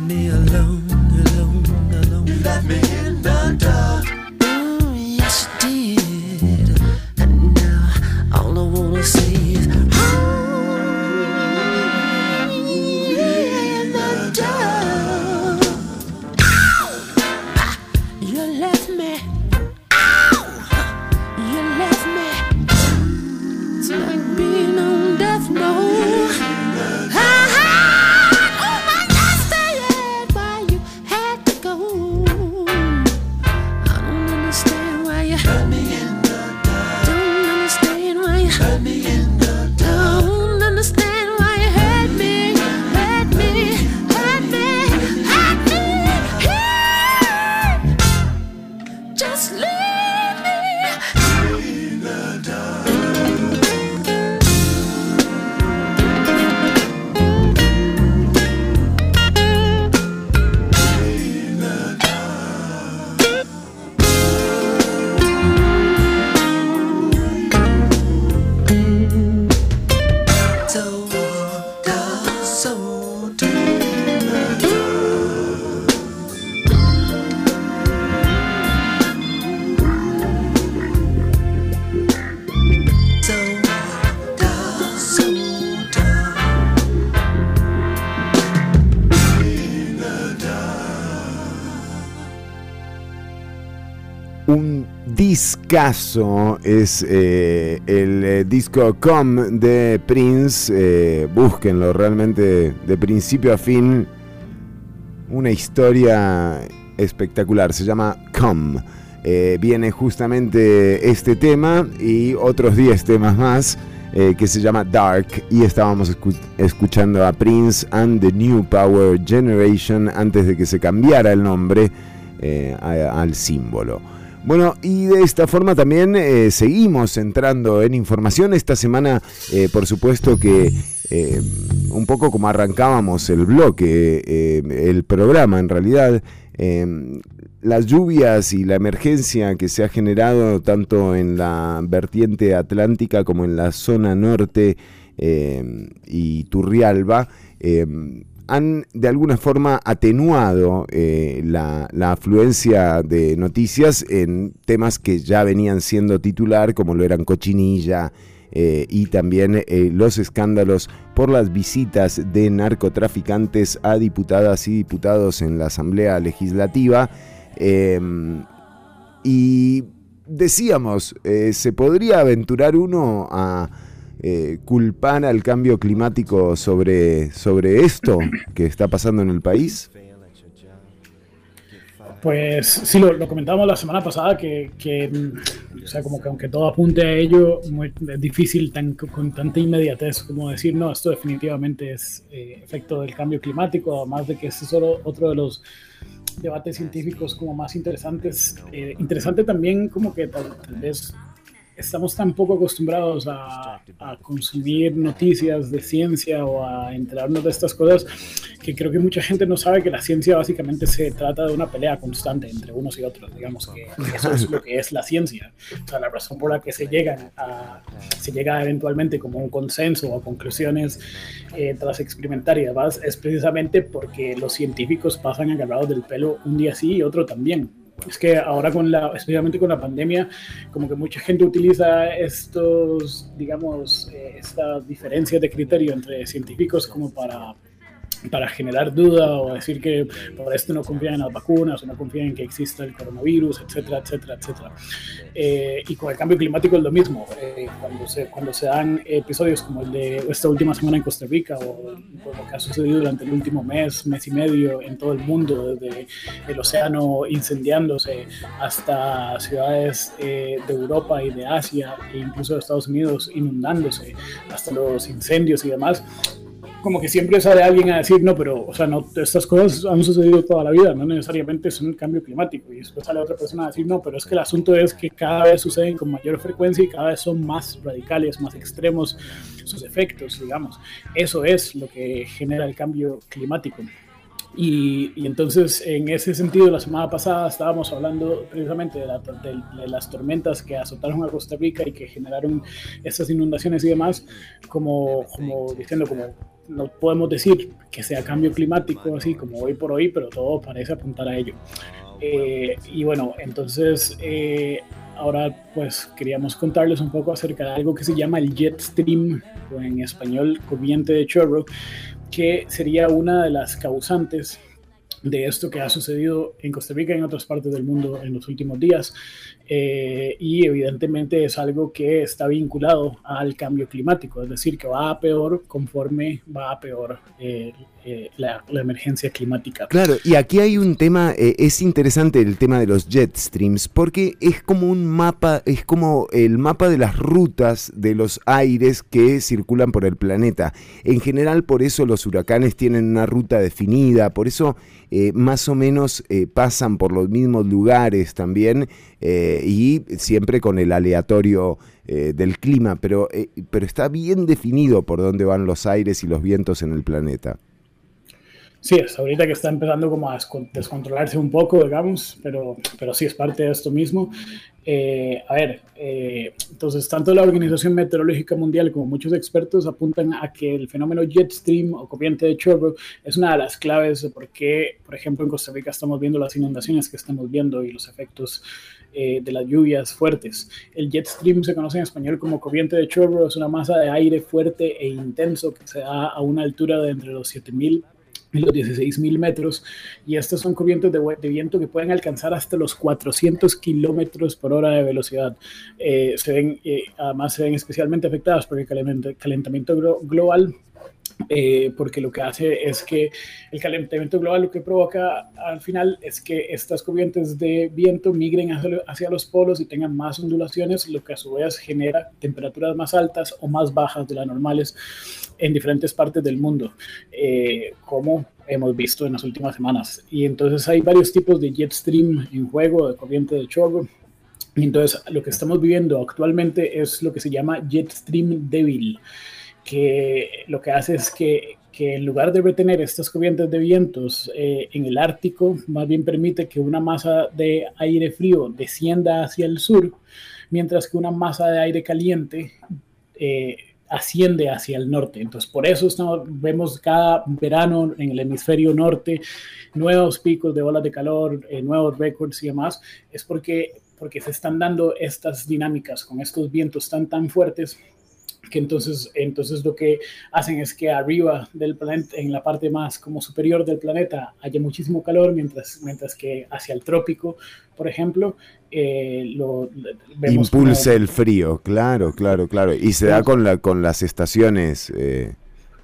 me alone. Es eh, el eh, disco Com de Prince. eh, búsquenlo realmente de principio a fin. Una historia espectacular. Se llama Com. Eh, viene justamente este tema y otros 10 temas más que se llama Dark y estábamos escu- escuchando a Prince and the New Power Generation antes de que se cambiara el nombre al símbolo. Bueno, y de esta forma también eh, seguimos entrando en información. Esta semana, eh, por supuesto que eh, un poco como arrancábamos el bloque, eh, el programa en realidad, eh, las lluvias y la emergencia que se ha generado tanto en la vertiente atlántica como en la zona norte eh, y Turrialba, eh, han de alguna forma atenuado eh, la, la afluencia de noticias en temas que ya venían siendo titular, como lo eran Cochinilla eh, y también eh, los escándalos por las visitas de narcotraficantes a diputadas y diputados en la Asamblea Legislativa. Eh, y decíamos, ¿se podría aventurar uno a eh, culpar al cambio climático sobre, sobre esto que está pasando en el país? Pues sí, lo, lo comentábamos la semana pasada, que, mm, o sea, como que aunque todo apunte a ello, es difícil tan, con tanta inmediatez como decir, no, esto definitivamente es eh, efecto del cambio climático, además de que es solo otro de los debates científicos como más interesantes. Eh, interesante también como que tal vez estamos tan poco acostumbrados a, a, consumir noticias de ciencia o a enterarnos de estas cosas que creo que mucha gente no sabe que la ciencia básicamente se trata de una pelea constante entre unos y otros, digamos que eso es lo que es la ciencia, o sea, la razón por la que se llega a, se llega eventualmente como un consenso o a conclusiones eh, tras experimentar y demás es precisamente porque los científicos pasan agarrados del pelo un día sí y otro también, es que ahora con la, especialmente con la pandemia, como que mucha gente utiliza estos, digamos, eh, estas diferencias de criterio entre científicos como para para generar duda o decir que por esto no confían en las vacunas o no confían en que exista el coronavirus, etcétera, etcétera, etcétera. Eh, y con el cambio climático es lo mismo. Eh, cuando, se, cuando se dan episodios como el de esta última semana en Costa Rica o, lo que ha sucedido durante el último mes, mes y medio en todo el mundo, desde el océano incendiándose hasta ciudades eh, de Europa y de Asia e incluso de Estados Unidos inundándose, hasta los incendios y demás, como que siempre sale alguien a decir, no, pero, o sea, no, estas cosas han sucedido toda la vida, no necesariamente es un cambio climático. Y después sale otra persona a decir, no, pero es que el asunto es que cada vez suceden con mayor frecuencia y cada vez son más radicales, más extremos sus efectos, digamos. Eso es lo que genera el cambio climático. Y, y, entonces, en ese sentido, la semana pasada estábamos hablando precisamente de, la, de, de, las tormentas que azotaron a Costa Rica y que generaron estas inundaciones y demás, como, como diciendo, como no podemos decir que sea cambio climático, así como hoy por hoy, pero todo parece apuntar a ello. Eh, y bueno, entonces eh, ahora pues queríamos contarles un poco acerca de algo que se llama el jet stream, o en español corriente de chorro, que sería una de las causantes de esto que ha sucedido en Costa Rica y en otras partes del mundo en los últimos días. Eh, y evidentemente es algo que está vinculado al cambio climático, es decir, que va a peor conforme va a peor eh, eh, la, la, emergencia climática. Claro, y aquí hay un tema, es interesante el tema de los jet streams, porque es como un mapa, es como el mapa de las rutas de los aires que circulan por el planeta. En general, por eso los huracanes tienen una ruta definida, por eso más o menos pasan por los mismos lugares también y siempre con el aleatorio eh, del clima, pero, eh, pero está bien definido por dónde van los aires y los vientos en el planeta. Sí, es ahorita que está empezando como a descontrolarse un poco, digamos, pero, pero sí es parte de esto mismo. Eh, a ver, eh, entonces tanto la Organización Meteorológica Mundial como muchos expertos apuntan a que el fenómeno jet stream o corriente de chorro es una de las claves de por qué, por ejemplo, en Costa Rica estamos viendo las inundaciones que estamos viendo y los efectos eh, de las lluvias fuertes. El jet stream se conoce en español como corriente de chorro, es una masa de aire fuerte e intenso que se da a una altura de entre los 7000 en los 16.000 metros y estas son corrientes de, de, viento que pueden alcanzar hasta los 400 kilómetros por hora de velocidad. Eh, se ven, eh, además se ven especialmente afectadas por el calentamiento, calentamiento glo global eh, porque lo que hace es que el calentamiento global lo que provoca al final es que estas corrientes de viento migren hacia, hacia, los polos y tengan más ondulaciones, lo que a su vez genera temperaturas más altas o más bajas de las normales en diferentes partes del mundo, eh, como hemos visto en las últimas semanas. Y entonces hay varios tipos de jet stream en juego, de corriente de chorro. Entonces lo que estamos viviendo actualmente es lo que se llama jet stream débil que lo que hace es que, que, en lugar de retener estas corrientes de vientos eh, en el Ártico, más bien permite que una masa de aire frío descienda hacia el sur, mientras que una masa de aire caliente eh, asciende hacia el norte. Entonces, por eso estamos, vemos cada verano en el hemisferio norte nuevos picos de olas de calor, eh, nuevos récords y demás, es porque, porque se están dando estas dinámicas con estos vientos tan, tan fuertes que entonces, entonces lo que hacen es que arriba del planeta, en la parte más como superior del planeta, haya muchísimo calor, mientras, mientras que hacia el trópico, por ejemplo, eh, lo vemos impulsa como... el frío, claro, claro, claro, y se da con, la, con las estaciones. Eh...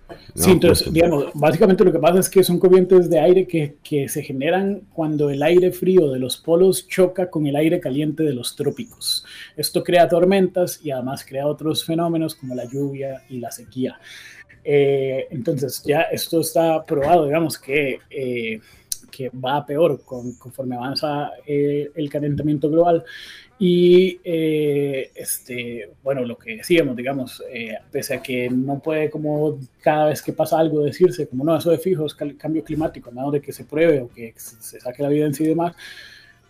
No, sí, entonces, pues, digamos, básicamente lo que pasa es que son corrientes de aire que, que, se generan cuando el aire frío de los polos choca con el aire caliente de los trópicos. Esto crea tormentas y además crea otros fenómenos como la lluvia y la sequía. Eh, entonces, ya esto está probado, digamos, que, eh, que va a peor con, conforme avanza eh, el calentamiento global. Y eh, este, bueno, lo que decíamos, digamos, eh, pese a que no puede como cada vez que pasa algo decirse, como no, eso de fijo es cambio climático, nada de que se pruebe o que se saque la evidencia y demás,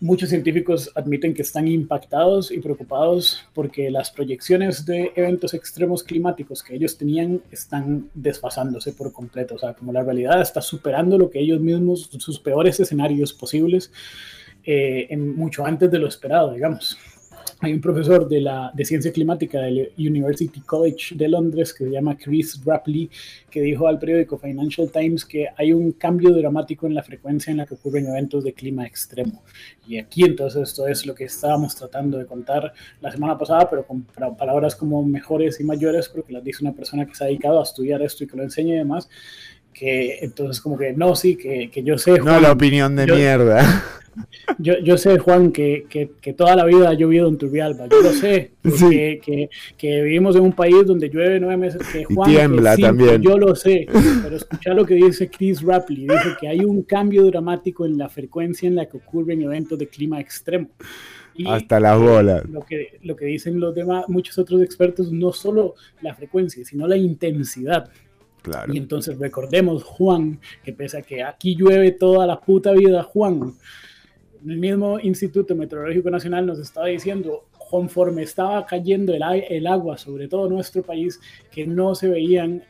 muchos científicos admiten que están impactados y preocupados porque las proyecciones de eventos extremos climáticos que ellos tenían están desfasándose por completo, o sea, como la realidad está superando lo que ellos mismos, sus peores escenarios posibles eh, en mucho antes de lo esperado, digamos. Hay un profesor de, la, de ciencia climática del University College de Londres que se llama Chris Rapley, que dijo al periódico Financial Times que hay un cambio dramático en la frecuencia en la que ocurren eventos de clima extremo. Y aquí entonces esto es lo que estábamos tratando de contar la semana pasada, pero con palabras como mejores y mayores, porque las dice una persona que se ha dedicado a estudiar esto y que lo enseña y demás que entonces como que no, sí, que, que yo sé... Juan, no la opinión de yo, mierda. Yo, yo sé, Juan, que, que, que, toda la vida ha llovido en Turbialba, yo lo sé, porque, sí. que, que, vivimos en un país donde llueve nueve meses, que Juan, y tiembla sí, también. yo lo sé, pero escucha lo que dice Chris Rapley, dice que hay un cambio dramático en la frecuencia en la que ocurren eventos de clima extremo. Y Hasta las bolas. Lo que, lo que dicen los demás, muchos otros expertos, no solo la frecuencia, sino la intensidad. Claro. Y entonces recordemos, Juan, que pese a que aquí llueve toda la puta vida, Juan, el mismo Instituto Meteorológico Nacional nos estaba diciendo, conforme estaba cayendo el, el agua sobre todo nuestro país, que no se veían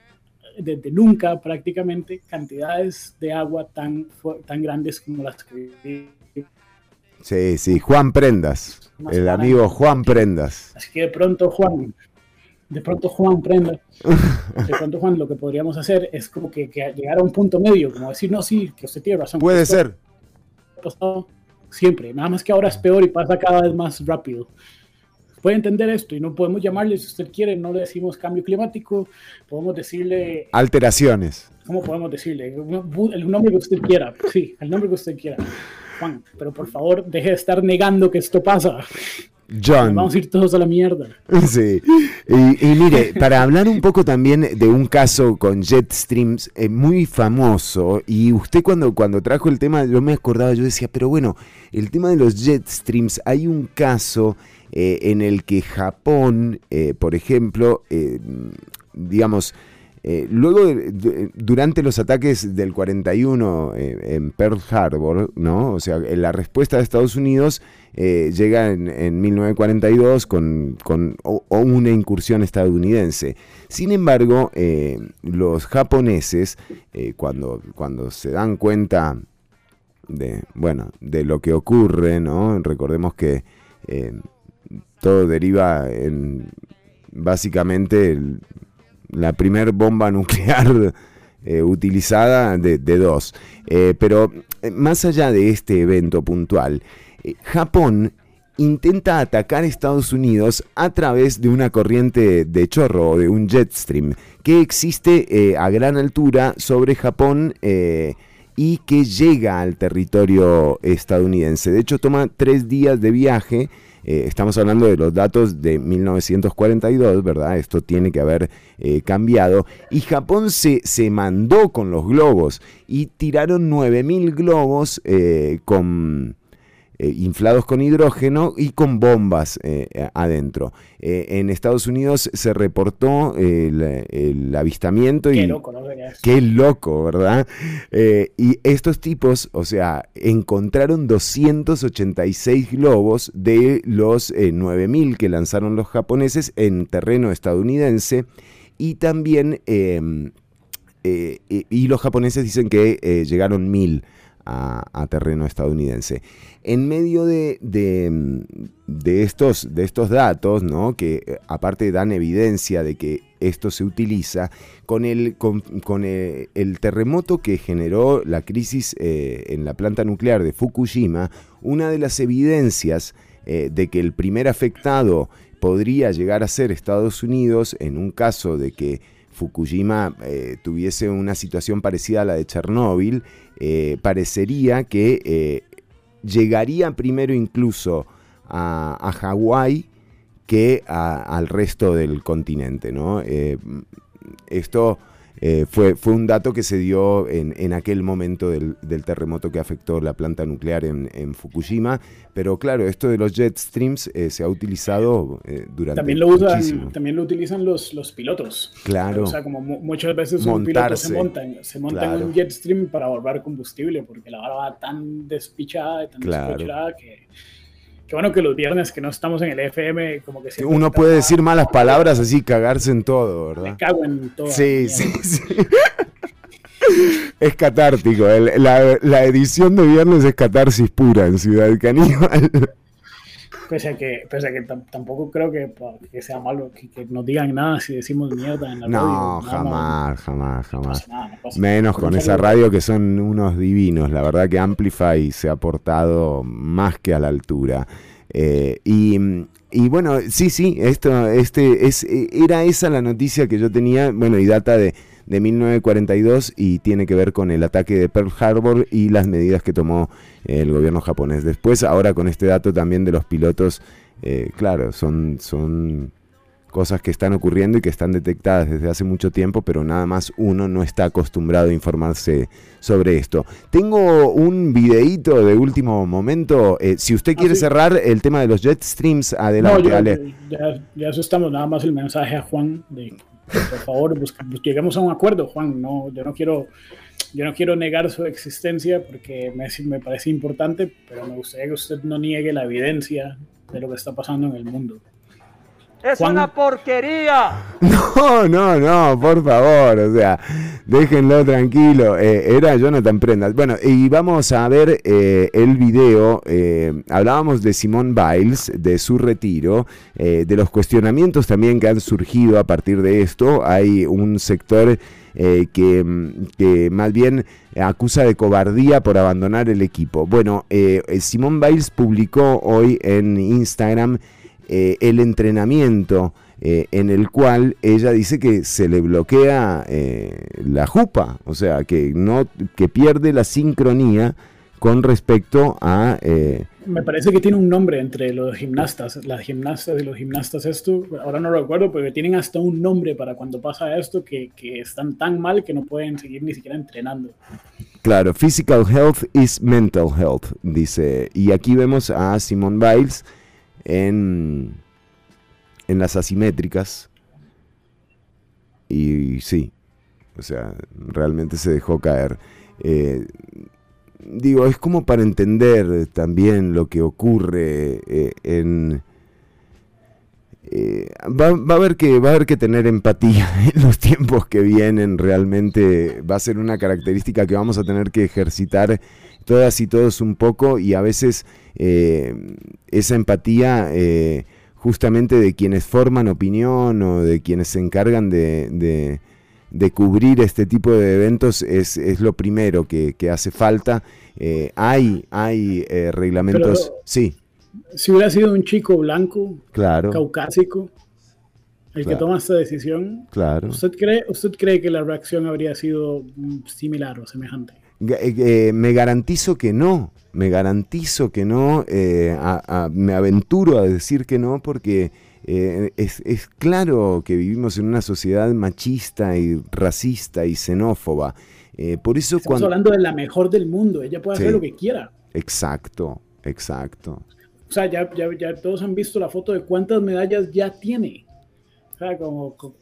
desde nunca prácticamente cantidades de agua tan, tan grandes como las que... Sí, sí, Juan Prendas, el amigo Juan Prendas. Así que de pronto, Juan, de pronto Juan prenda, de pronto Juan lo que podríamos hacer es como que, que, llegar a un punto medio, como decir, no, sí, que usted tiene razón. Puede ser. Pasado siempre, nada más que ahora es peor y pasa cada vez más rápido. Puede entender esto y no podemos llamarle, si usted quiere, no le decimos cambio climático, podemos decirle... Alteraciones. ¿Cómo podemos decirle? El nombre que usted quiera, sí, el nombre que usted quiera. Juan, pero por favor, deje de estar negando que esto pasa. John. Vamos a ir todos a la mierda. Sí. Y, y mire, para hablar un poco también de un caso con Jetstreams eh, muy famoso, y usted cuando, cuando trajo el tema, yo me acordaba, yo decía, pero bueno, el tema de los Jetstreams, hay un caso eh, en el que Japón, eh, por ejemplo, eh, digamos, eh, luego, durante los ataques del 41 eh, en Pearl Harbor, ¿no? O sea, la respuesta de Estados Unidos eh, llega en, en, 1942 con, con o, una incursión estadounidense. Sin embargo, eh, los japoneses, eh, cuando, cuando se dan cuenta de, bueno, de lo que ocurre, ¿no? Recordemos que todo deriva en básicamente la primer bomba nuclear eh, utilizada de, dos. Eh, pero eh, más allá de este evento puntual, Japón intenta atacar Estados Unidos a través de una corriente de chorro o de un jet stream que existe a gran altura sobre Japón y que llega al territorio estadounidense. De hecho, toma tres días de viaje. Eh, estamos hablando de los datos de 1942, ¿verdad? Esto tiene que haber eh, cambiado. Y Japón se, se mandó con los globos y tiraron 9.000 globos eh, con eh, inflados con hidrógeno y con bombas eh, adentro. Eh, en Estados Unidos se reportó el, el avistamiento y Qué loco, ¿no? Qué loco, ¿verdad? Y estos tipos, o sea, encontraron 286 globos de los eh, 9000 que lanzaron los japoneses en terreno estadounidense y también, eh, y, y los japoneses dicen que llegaron 1000 a, terreno estadounidense. En medio de, de, estos, de estos datos, ¿no? que eh, aparte dan evidencia de que esto se utiliza, con el, con, eh, el terremoto que generó la crisis eh, en la planta nuclear de Fukushima, una de las evidencias de que el primer afectado podría llegar a ser Estados Unidos en un caso de que Fukushima tuviese una situación parecida a la de Chernóbil, eh, parecería que eh, llegaría primero incluso a, a Hawái que al resto del continente. ¿no? Eh, esto eh, fue, fue un dato que se dio en, en aquel momento del, del terremoto que afectó la planta nuclear en, en Fukushima, pero claro, esto de los jet streams eh, se ha utilizado eh, durante También lo usan, muchísimo. también lo utilizan los, los pilotos. Claro. O sea, como mu- muchas veces un piloto Montarse. se montan, se montan Claro. un jet stream para ahorrar combustible, porque la vara va tan despichada y tan Claro. despechada que, que bueno que los viernes que no estamos en el FM, como que siempre Uno puede decir malas palabras así, cagarse en todo, ¿verdad? me cago en todo. Sí, sí, sí. Es catártico. el- la, la edición de viernes es catarsis pura en Ciudad Caníbal. Pese a que, pese a que tam- tampoco creo que, sea malo que, que nos digan nada si decimos mierda en la No, radio. más. jamás, jamás, jamás. nada, no Menos con esa radio que son unos divinos. La verdad que Amplify se ha portado más que a la altura. Eh, y, y bueno, sí, sí, esto, este, es, era esa la noticia que yo tenía, bueno, y data de, de 1942 y tiene que ver con el ataque de Pearl Harbor y las medidas que tomó eh, el gobierno japonés. Después, ahora con este dato también de los pilotos, eh, claro, son, son cosas que están ocurriendo y que están detectadas desde hace mucho tiempo, pero nada más uno no está acostumbrado a informarse sobre esto. Tengo un videíto de último momento. eh, si usted quiere sí. cerrar el tema de los jet streams, adelante, No, yo- Ale. ya, ya eso estamos, nada más el mensaje a Juan de por favor lleguemos a un acuerdo, Juan. No, yo no quiero, yo no quiero negar su existencia porque me, me parece importante, pero me gustaría que usted no niegue la evidencia de lo que está pasando en el mundo. ¡Es Juan- una porquería! No, no, no, por favor, o sea, déjenlo tranquilo. Eh, era Jonathan Prendas. Bueno, y vamos a ver eh, el video. eh, hablábamos de Simone Biles, de su retiro, de los cuestionamientos también que han surgido a partir de esto. Hay un sector eh, que, que más bien acusa de cobardía por abandonar el equipo. Bueno, eh, Simone Biles publicó hoy en Instagram eh, el entrenamiento eh, en el cual ella dice que se le bloquea eh, la jupa, o sea, que, no, que pierde la sincronía con respecto a... Me parece que tiene un nombre entre los gimnastas, las gimnastas y los gimnastas esto, ahora no lo recuerdo, pero tienen hasta un nombre para cuando pasa esto que, que están tan mal que no pueden seguir ni siquiera entrenando. Claro, physical health is mental health, dice. Y aquí vemos a Simone Biles en, en las asimétricas. Y sí, o sea, realmente se dejó caer. Eh, digo, es como para entender también lo que ocurre eh, en... eh, va, va a haber que, va a haber que tener empatía en los tiempos que vienen. Realmente va a ser una característica que vamos a tener que ejercitar todas y todos un poco y a veces eh, esa empatía eh, justamente de quienes forman opinión o de quienes se encargan de, de- de cubrir este tipo de eventos es, es lo primero que, que hace falta. Eh, hay hay eh, reglamentos, Pero- sí, Si hubiera sido un chico blanco, claro, caucásico, el que toma esta decisión, claro. ¿usted cree, ¿usted cree que la reacción habría sido mm, similar o semejante? Eh, eh, me garantizo que no, me garantizo que no, eh, a- a- me aventuro a decir que no porque eh, es, es claro que vivimos en una sociedad machista y racista y xenófoba. Eh, por eso Estamos cuando... hablando de la mejor del mundo, ella puede hacer Sí. lo que quiera. Exacto, exacto. O sea, ya, ya, ya todos han visto la foto de cuántas medallas ya tiene. O sea, como, co-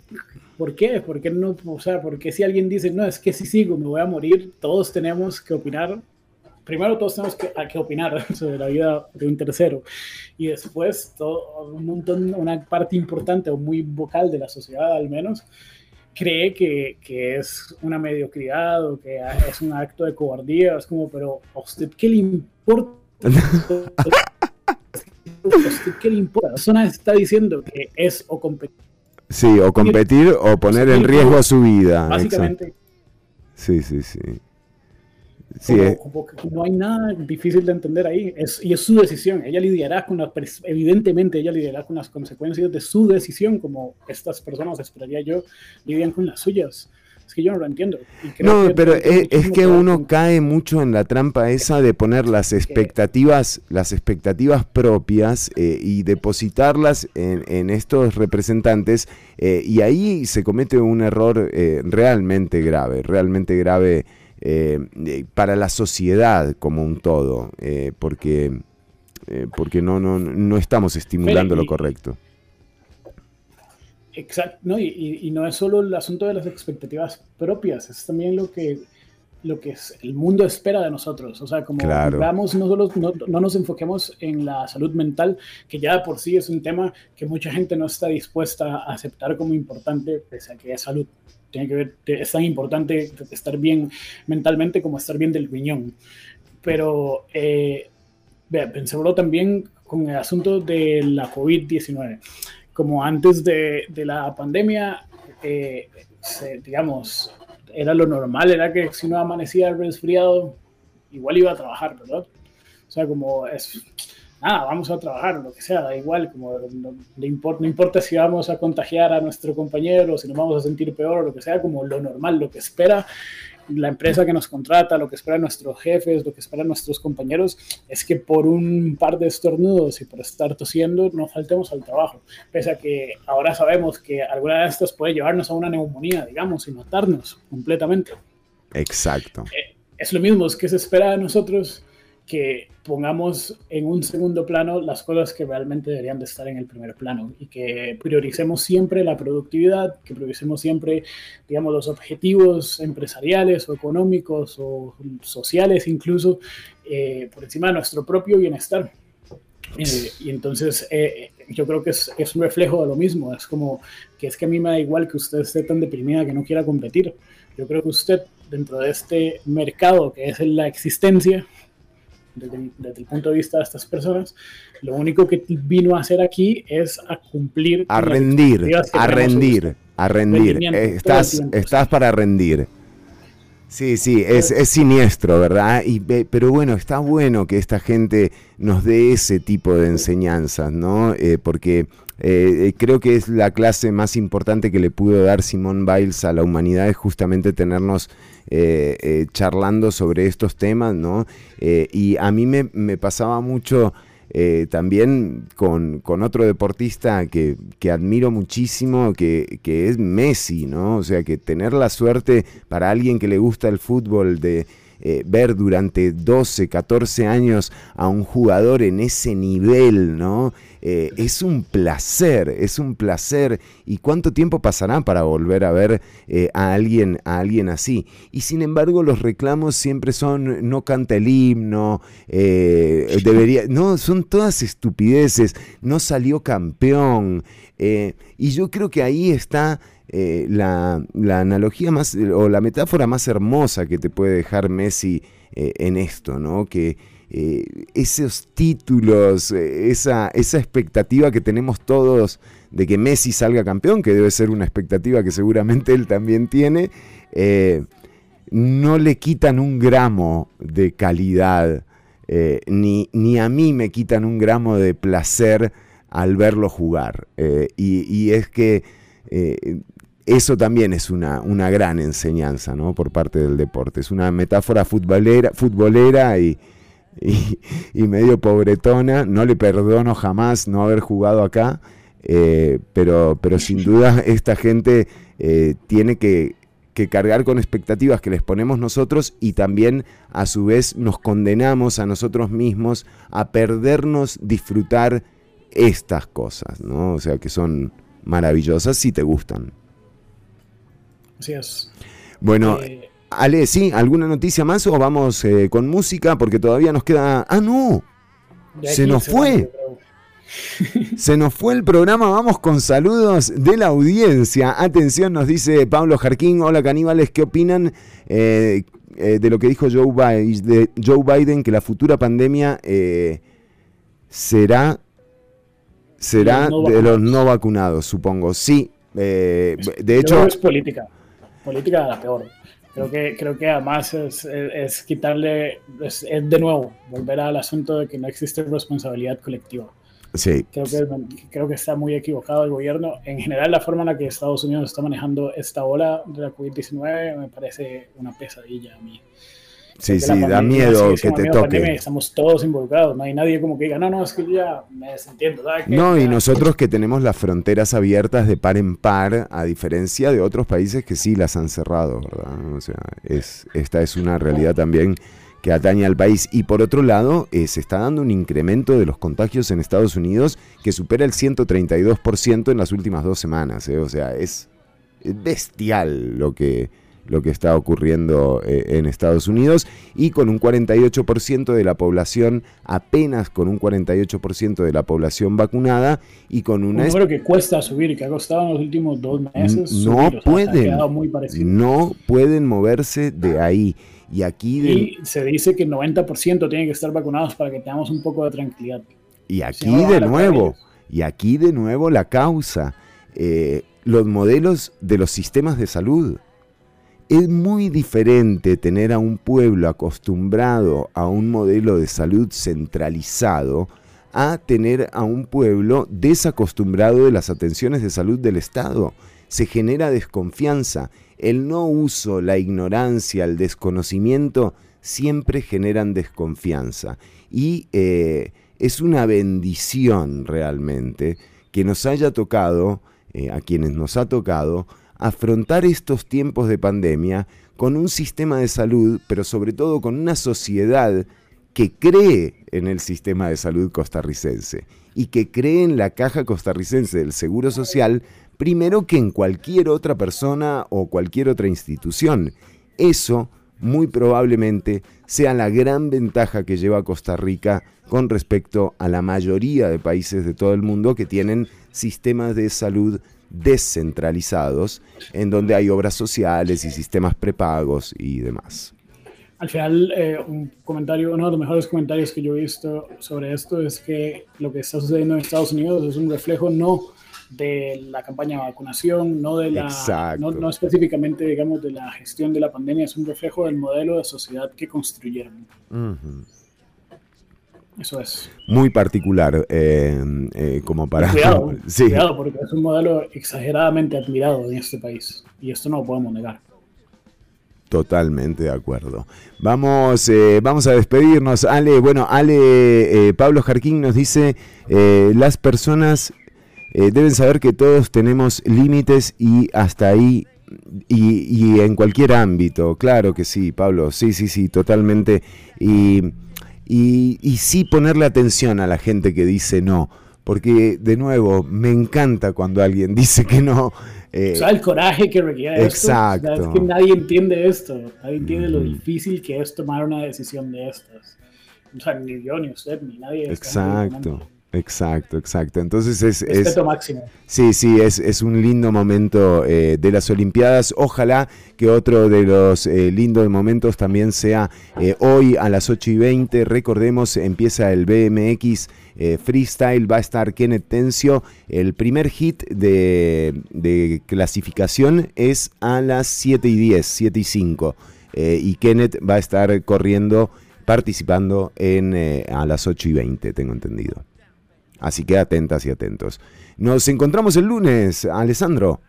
¿por qué? ¿Por qué no? O sea, ¿por qué si alguien dice, no, es que si sigo me voy a morir, todos tenemos que opinar? Primero todos tenemos que, a que opinar sobre la vida de un tercero. Y después todo, un montón, una parte importante o muy vocal de la sociedad al menos, cree que, que es una mediocridad o que es un acto de cobardía. Es como, pero ¿a usted qué le importa? ¿A usted qué le importa? La persona está diciendo que es o competir. Sí, o competir o poner en riesgo su vida. Básicamente, exacto. Sí, sí, sí. Sí, como- eh, como que no hay nada difícil de entender ahí. Es, y es su decisión. Ella lidiará con las, evidentemente, ella lidiará con las consecuencias de su decisión, como estas personas, esperaría yo, lidian con las suyas. Es que yo no lo entiendo. Y creo No, que pero tenemos es, que uno cae mucho en la trampa esa de poner las expectativas, las expectativas propias eh, y depositarlas en, en estos representantes eh, y ahí se comete un error eh, realmente grave, realmente grave eh, eh, para la sociedad como un todo, eh, porque eh, porque no, no, no estamos estimulando lo y- correcto. Exacto, no, y, no es solo el asunto de las expectativas propias, es también lo que, lo que es- el mundo espera de nosotros. O sea, como Claro. veamos, no, solo, no, no nos enfoquemos en la salud mental, que ya por sí es un tema que mucha gente no está dispuesta a aceptar como importante, pese a que es salud. Tiene que ver, es tan importante estar bien mentalmente como estar bien del riñón. Pero eh, pensémoslo también con el asunto de la COVID-19 como antes de, de la pandemia, eh, se- digamos, era lo normal, era que si uno amanecía resfriado, igual iba a trabajar, ¿verdad? O sea, como es, nada, vamos a trabajar, lo que sea, da igual, como no, no impor- no importa si vamos a contagiar a nuestro compañero, si nos vamos a sentir peor, lo que sea, como lo normal, lo que espera la empresa que nos contrata, lo que esperan nuestros jefes, lo que esperan nuestros compañeros, es que por un par de estornudos y por estar tosiendo no faltemos al trabajo. Pese a que ahora sabemos que alguna de estas puede llevarnos a una neumonía, digamos, y matarnos completamente. Exacto. Es lo mismo, es que se espera de nosotros que pongamos en un segundo plano las cosas que realmente deberían de estar en el primer plano y que prioricemos siempre la productividad, que prioricemos siempre, digamos, los objetivos empresariales o económicos o sociales incluso eh, por encima de nuestro propio bienestar. Eh, y entonces eh, yo creo que es, es un reflejo de lo mismo, es como que es que a mí me da igual que usted esté tan deprimida que no quiera competir. Yo creo que usted dentro de este mercado que es la existencia, desde, desde el punto de vista de estas personas, lo único que vino a hacer aquí es a cumplir. A rendir, a rendir, a rendir. Eh, Estás, estás para rendir. Sí, sí, es, es siniestro, ¿verdad? Y, pero bueno, está bueno que esta gente nos dé ese tipo de enseñanzas, ¿no? Eh, porque eh, creo que es la clase más importante que le pudo dar Simón Biles a la humanidad, es justamente tenernos eh, eh, charlando sobre estos temas, ¿no? Eh, y a mí me, pasaba mucho también con, con otro deportista que, que admiro muchísimo, que, que es Messi, ¿no? O sea, que tener la suerte para alguien que le gusta el fútbol de eh, ver durante 12, 14 años a un jugador en ese nivel, ¿no? Eh, es un placer, es un placer. ¿Y cuánto tiempo pasará para volver a ver eh, a, alguien, a alguien así? Y sin embargo, los reclamos siempre son, no canta el himno, debería, no, son todas estupideces, no salió campeón. y yo creo que ahí está eh, la, la analogía más, o la metáfora más hermosa que te puede dejar Messi eh, en esto, ¿no? Que eh, esos títulos, esa, esa expectativa que tenemos todos de que Messi salga campeón, que debe ser una expectativa que seguramente él también tiene, no le quitan un gramo de calidad, ni, ni a mí me quitan un gramo de placer al verlo jugar. Y, y es que eso también es una, una gran enseñanza ¿no? por parte del deporte. Es una metáfora futbolera, futbolera y, y, medio pobretona. No le perdono jamás no haber jugado acá, eh, pero, pero sin duda esta gente eh, tiene que, que cargar con expectativas que les ponemos nosotros y también a su vez nos condenamos a nosotros mismos a perdernos disfrutar estas cosas, ¿no? O sea, que son maravillosas si te gustan. Así es. Bueno, Eh, Ale, ¿sí? ¿Alguna noticia más o vamos eh, con música? Porque todavía nos queda... ¡Ah, no! Se nos fue. Se nos fue el programa, vamos con saludos de la audiencia. Atención, nos dice Pablo Jarquín. Hola caníbales, ¿qué opinan eh, eh, de lo que dijo Joe Biden, de Joe Biden que la futura pandemia eh, será, será Los no de los no vacunados, supongo? Sí, eh, de hecho... es política. Política de la peor. Creo que, creo que además es, es- es quitarle, es, es de nuevo, volver al asunto de que no existe responsabilidad colectiva. Sí, Creo que, creo que está muy equivocado el gobierno. En general, la forma en la que Estados Unidos está manejando esta ola de la COVID-19 me parece una pesadilla a mí. Sí, sí, da miedo que te pandemia toque. Estamos todos involucrados. No hay nadie como que diga, no, no, es que yo ya me desentiendo. ¿sabes qué? No, y nosotros que tenemos las fronteras abiertas de par en par, a diferencia de otros países que sí las han cerrado, ¿verdad? O sea, es, esta es una realidad también que atañe al país. Y por otro lado, eh, se está dando un incremento de los contagios en Estados Unidos que supera el 132% en las últimas dos semanas. ¿eh? O sea, es bestial lo que, lo que está ocurriendo eh, en Estados Unidos y con un 48% de la población, apenas con un 48% de la población vacunada y con Un una... número que cuesta subir que ha costado en los últimos dos meses. no subir, o sea, se ha pueden, no pueden moverse de ahí. Y aquí, de- Y se dice que el 90% tienen que estar vacunados para que tengamos un poco de tranquilidad. Y Si aquí no, de nuevo, y aquí de nuevo la causa, eh, los modelos de los sistemas de salud. Es muy diferente tener a un pueblo acostumbrado a un modelo de salud centralizado a tener a un pueblo desacostumbrado de las atenciones de salud del Estado. Se genera desconfianza. El no uso, la ignorancia, el desconocimiento siempre generan desconfianza. Y eh, es una bendición realmente que nos haya tocado, eh, a quienes nos ha tocado, afrontar estos tiempos de pandemia con un sistema de salud, pero sobre todo con una sociedad que cree en el sistema de salud costarricense y que cree en la caja costarricense del Seguro Social primero que en cualquier otra persona o cualquier otra institución. Eso muy probablemente sea la gran ventaja que lleva Costa Rica con respecto a la mayoría de países de todo el mundo que tienen sistemas de salud descentralizados, en donde hay obras sociales y sistemas prepagos y demás. Al final, eh, un comentario, uno de los mejores comentarios que yo he visto sobre esto es que lo que está sucediendo en Estados Unidos es un reflejo no de la campaña de vacunación, no de la, no, no específicamente, digamos, de la gestión de la pandemia, es un reflejo del modelo de sociedad que construyeron. Eso es. Muy particular, eh, eh, como para... Cuidado, Sí. cuidado, porque es un modelo exageradamente admirado en este país y esto no lo podemos negar. Totalmente de acuerdo. Vamos, eh, vamos a despedirnos. Ale, bueno, Ale, eh, Pablo Jarquín nos dice, eh, las personas deben saber que todos tenemos límites y hasta ahí, y, y en cualquier ámbito, claro que sí, Pablo, sí, sí, sí, totalmente. Y, y, y sí ponerle atención a la gente que dice no, porque de nuevo, me encanta cuando alguien dice que no. eh, o sea, el coraje que requiere exacto. esto. o sea, es que nadie entiende esto. Nadie entiende lo difícil que es tomar una decisión de estas. O sea, ni yo, ni usted, ni nadie. el Exacto. Exacto, exacto. Entonces es... es máximo. Sí, sí, es, es un lindo momento eh, de las Olimpiadas. Ojalá que otro de los eh, lindos momentos también sea eh, hoy a las 8 y 20. Recordemos, empieza el BMX Freestyle, va a estar Kenneth Tencio. El primer hit de, de clasificación es a las 7 y 10, 7 y 5. Eh, y Kenneth va a estar corriendo, participando en, a las 8 y 20, tengo entendido. Así que atentas y atentos. Nos encontramos el lunes, Alessandro.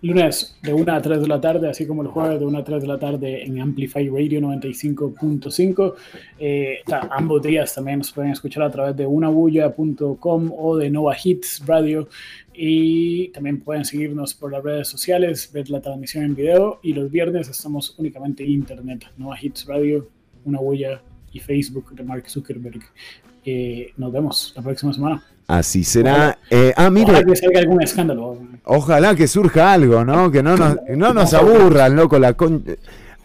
Lunes de 1 a 3 de la tarde, así como el jueves de 1 a 3 de la tarde en Amplify Radio 95.5. Eh, ambos días también nos pueden escuchar a través de unabulla.com o de Nova Hits Radio. Y también pueden seguirnos por las redes sociales, ver la transmisión en video. Y los viernes estamos únicamente en internet. Nova Hits Radio, Una Bulla y Facebook de Mark Zuckerberg. Eh, nos vemos la próxima semana. Así será. Eh, ah, mire. Ojalá que salga algún escándalo. Ojalá que surja algo, ¿no? Que no nos, no nos aburran, loco. La con-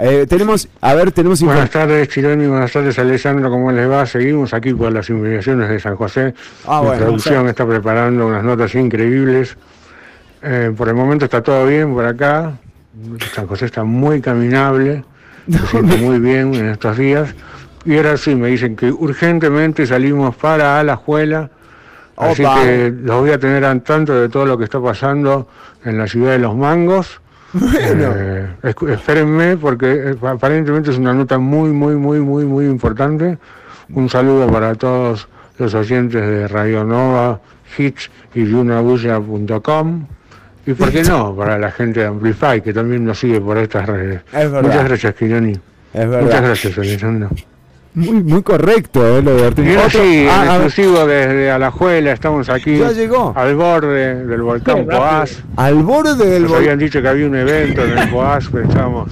Eh, tenemos, a ver, tenemos Buenas tardes, Chironi. Buenas tardes, Alessandro. ¿Cómo les va? Seguimos aquí por las inmediaciones de San José. Ah, La bueno. producción está preparando unas notas increíbles. Eh, por el momento está todo bien por acá. San José está muy caminable. Se siente muy bien en estos días. Y ahora sí, me dicen que urgentemente salimos para Alajuela. Así Opa. que los voy a tener al tanto de todo lo que está pasando en la ciudad de Los Mangos. Eh, escu- espérenme porque eh, aparentemente es una nota muy, muy, muy, muy, muy importante. Un saludo para todos los oyentes de Radio Nova, Hits y yunabulla.com. Y por qué no, para la gente de Amplify, que también nos sigue por estas redes. Es. Muchas gracias, Kironi. Muchas gracias, Alessandro. Muy, muy correcto, ¿eh? Lo de Otro- sí, ah, en a ver, exclusivo desde Alajuela, estamos aquí Ya llegó. al borde del volcán. Poás. al borde del Nos vol- habían dicho que había un evento en el Poás, pensamos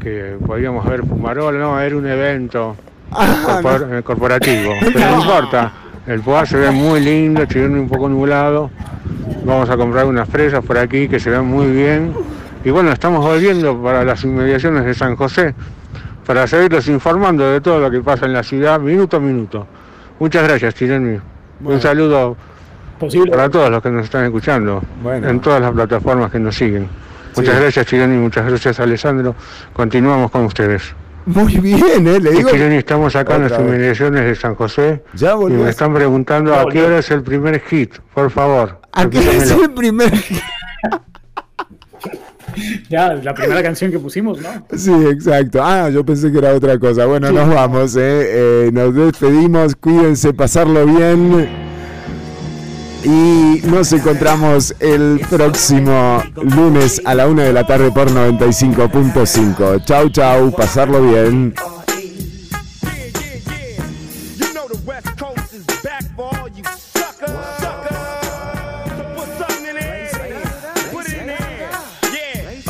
que podíamos ver Fumarol, no, era un evento Ah, corpor- eh, corporativo, pero no importa, el Poás se ve muy lindo, chileno un poco nublado, vamos a comprar unas fresas por aquí que se ven muy bien, y bueno, estamos volviendo para las inmediaciones de San José, para seguirlos informando de todo lo que pasa en la ciudad, minuto a minuto. Muchas gracias, Chironi. Un saludo para todos los que nos están escuchando en todas las plataformas que nos siguen. Muchas Sí. gracias, Chironi. Muchas gracias, Alessandro. Continuamos con ustedes. Muy bien, ¿eh? Le Y digo. Chironi, estamos acá en las inmediaciones de San José. Ya y volvió. me están preguntando a qué hora es el primer hit, por favor. ¿A qué es Repítamelo. el primer Ya, la primera canción que pusimos, ¿no? Sí, exacto. Ah, yo pensé que era otra cosa. Bueno, nos vamos, ¿eh? Eh, Nos despedimos. Cuídense, pasarlo bien. Y nos encontramos el próximo lunes a la una de la tarde por 95.5. Chau, chau. Pasarlo bien.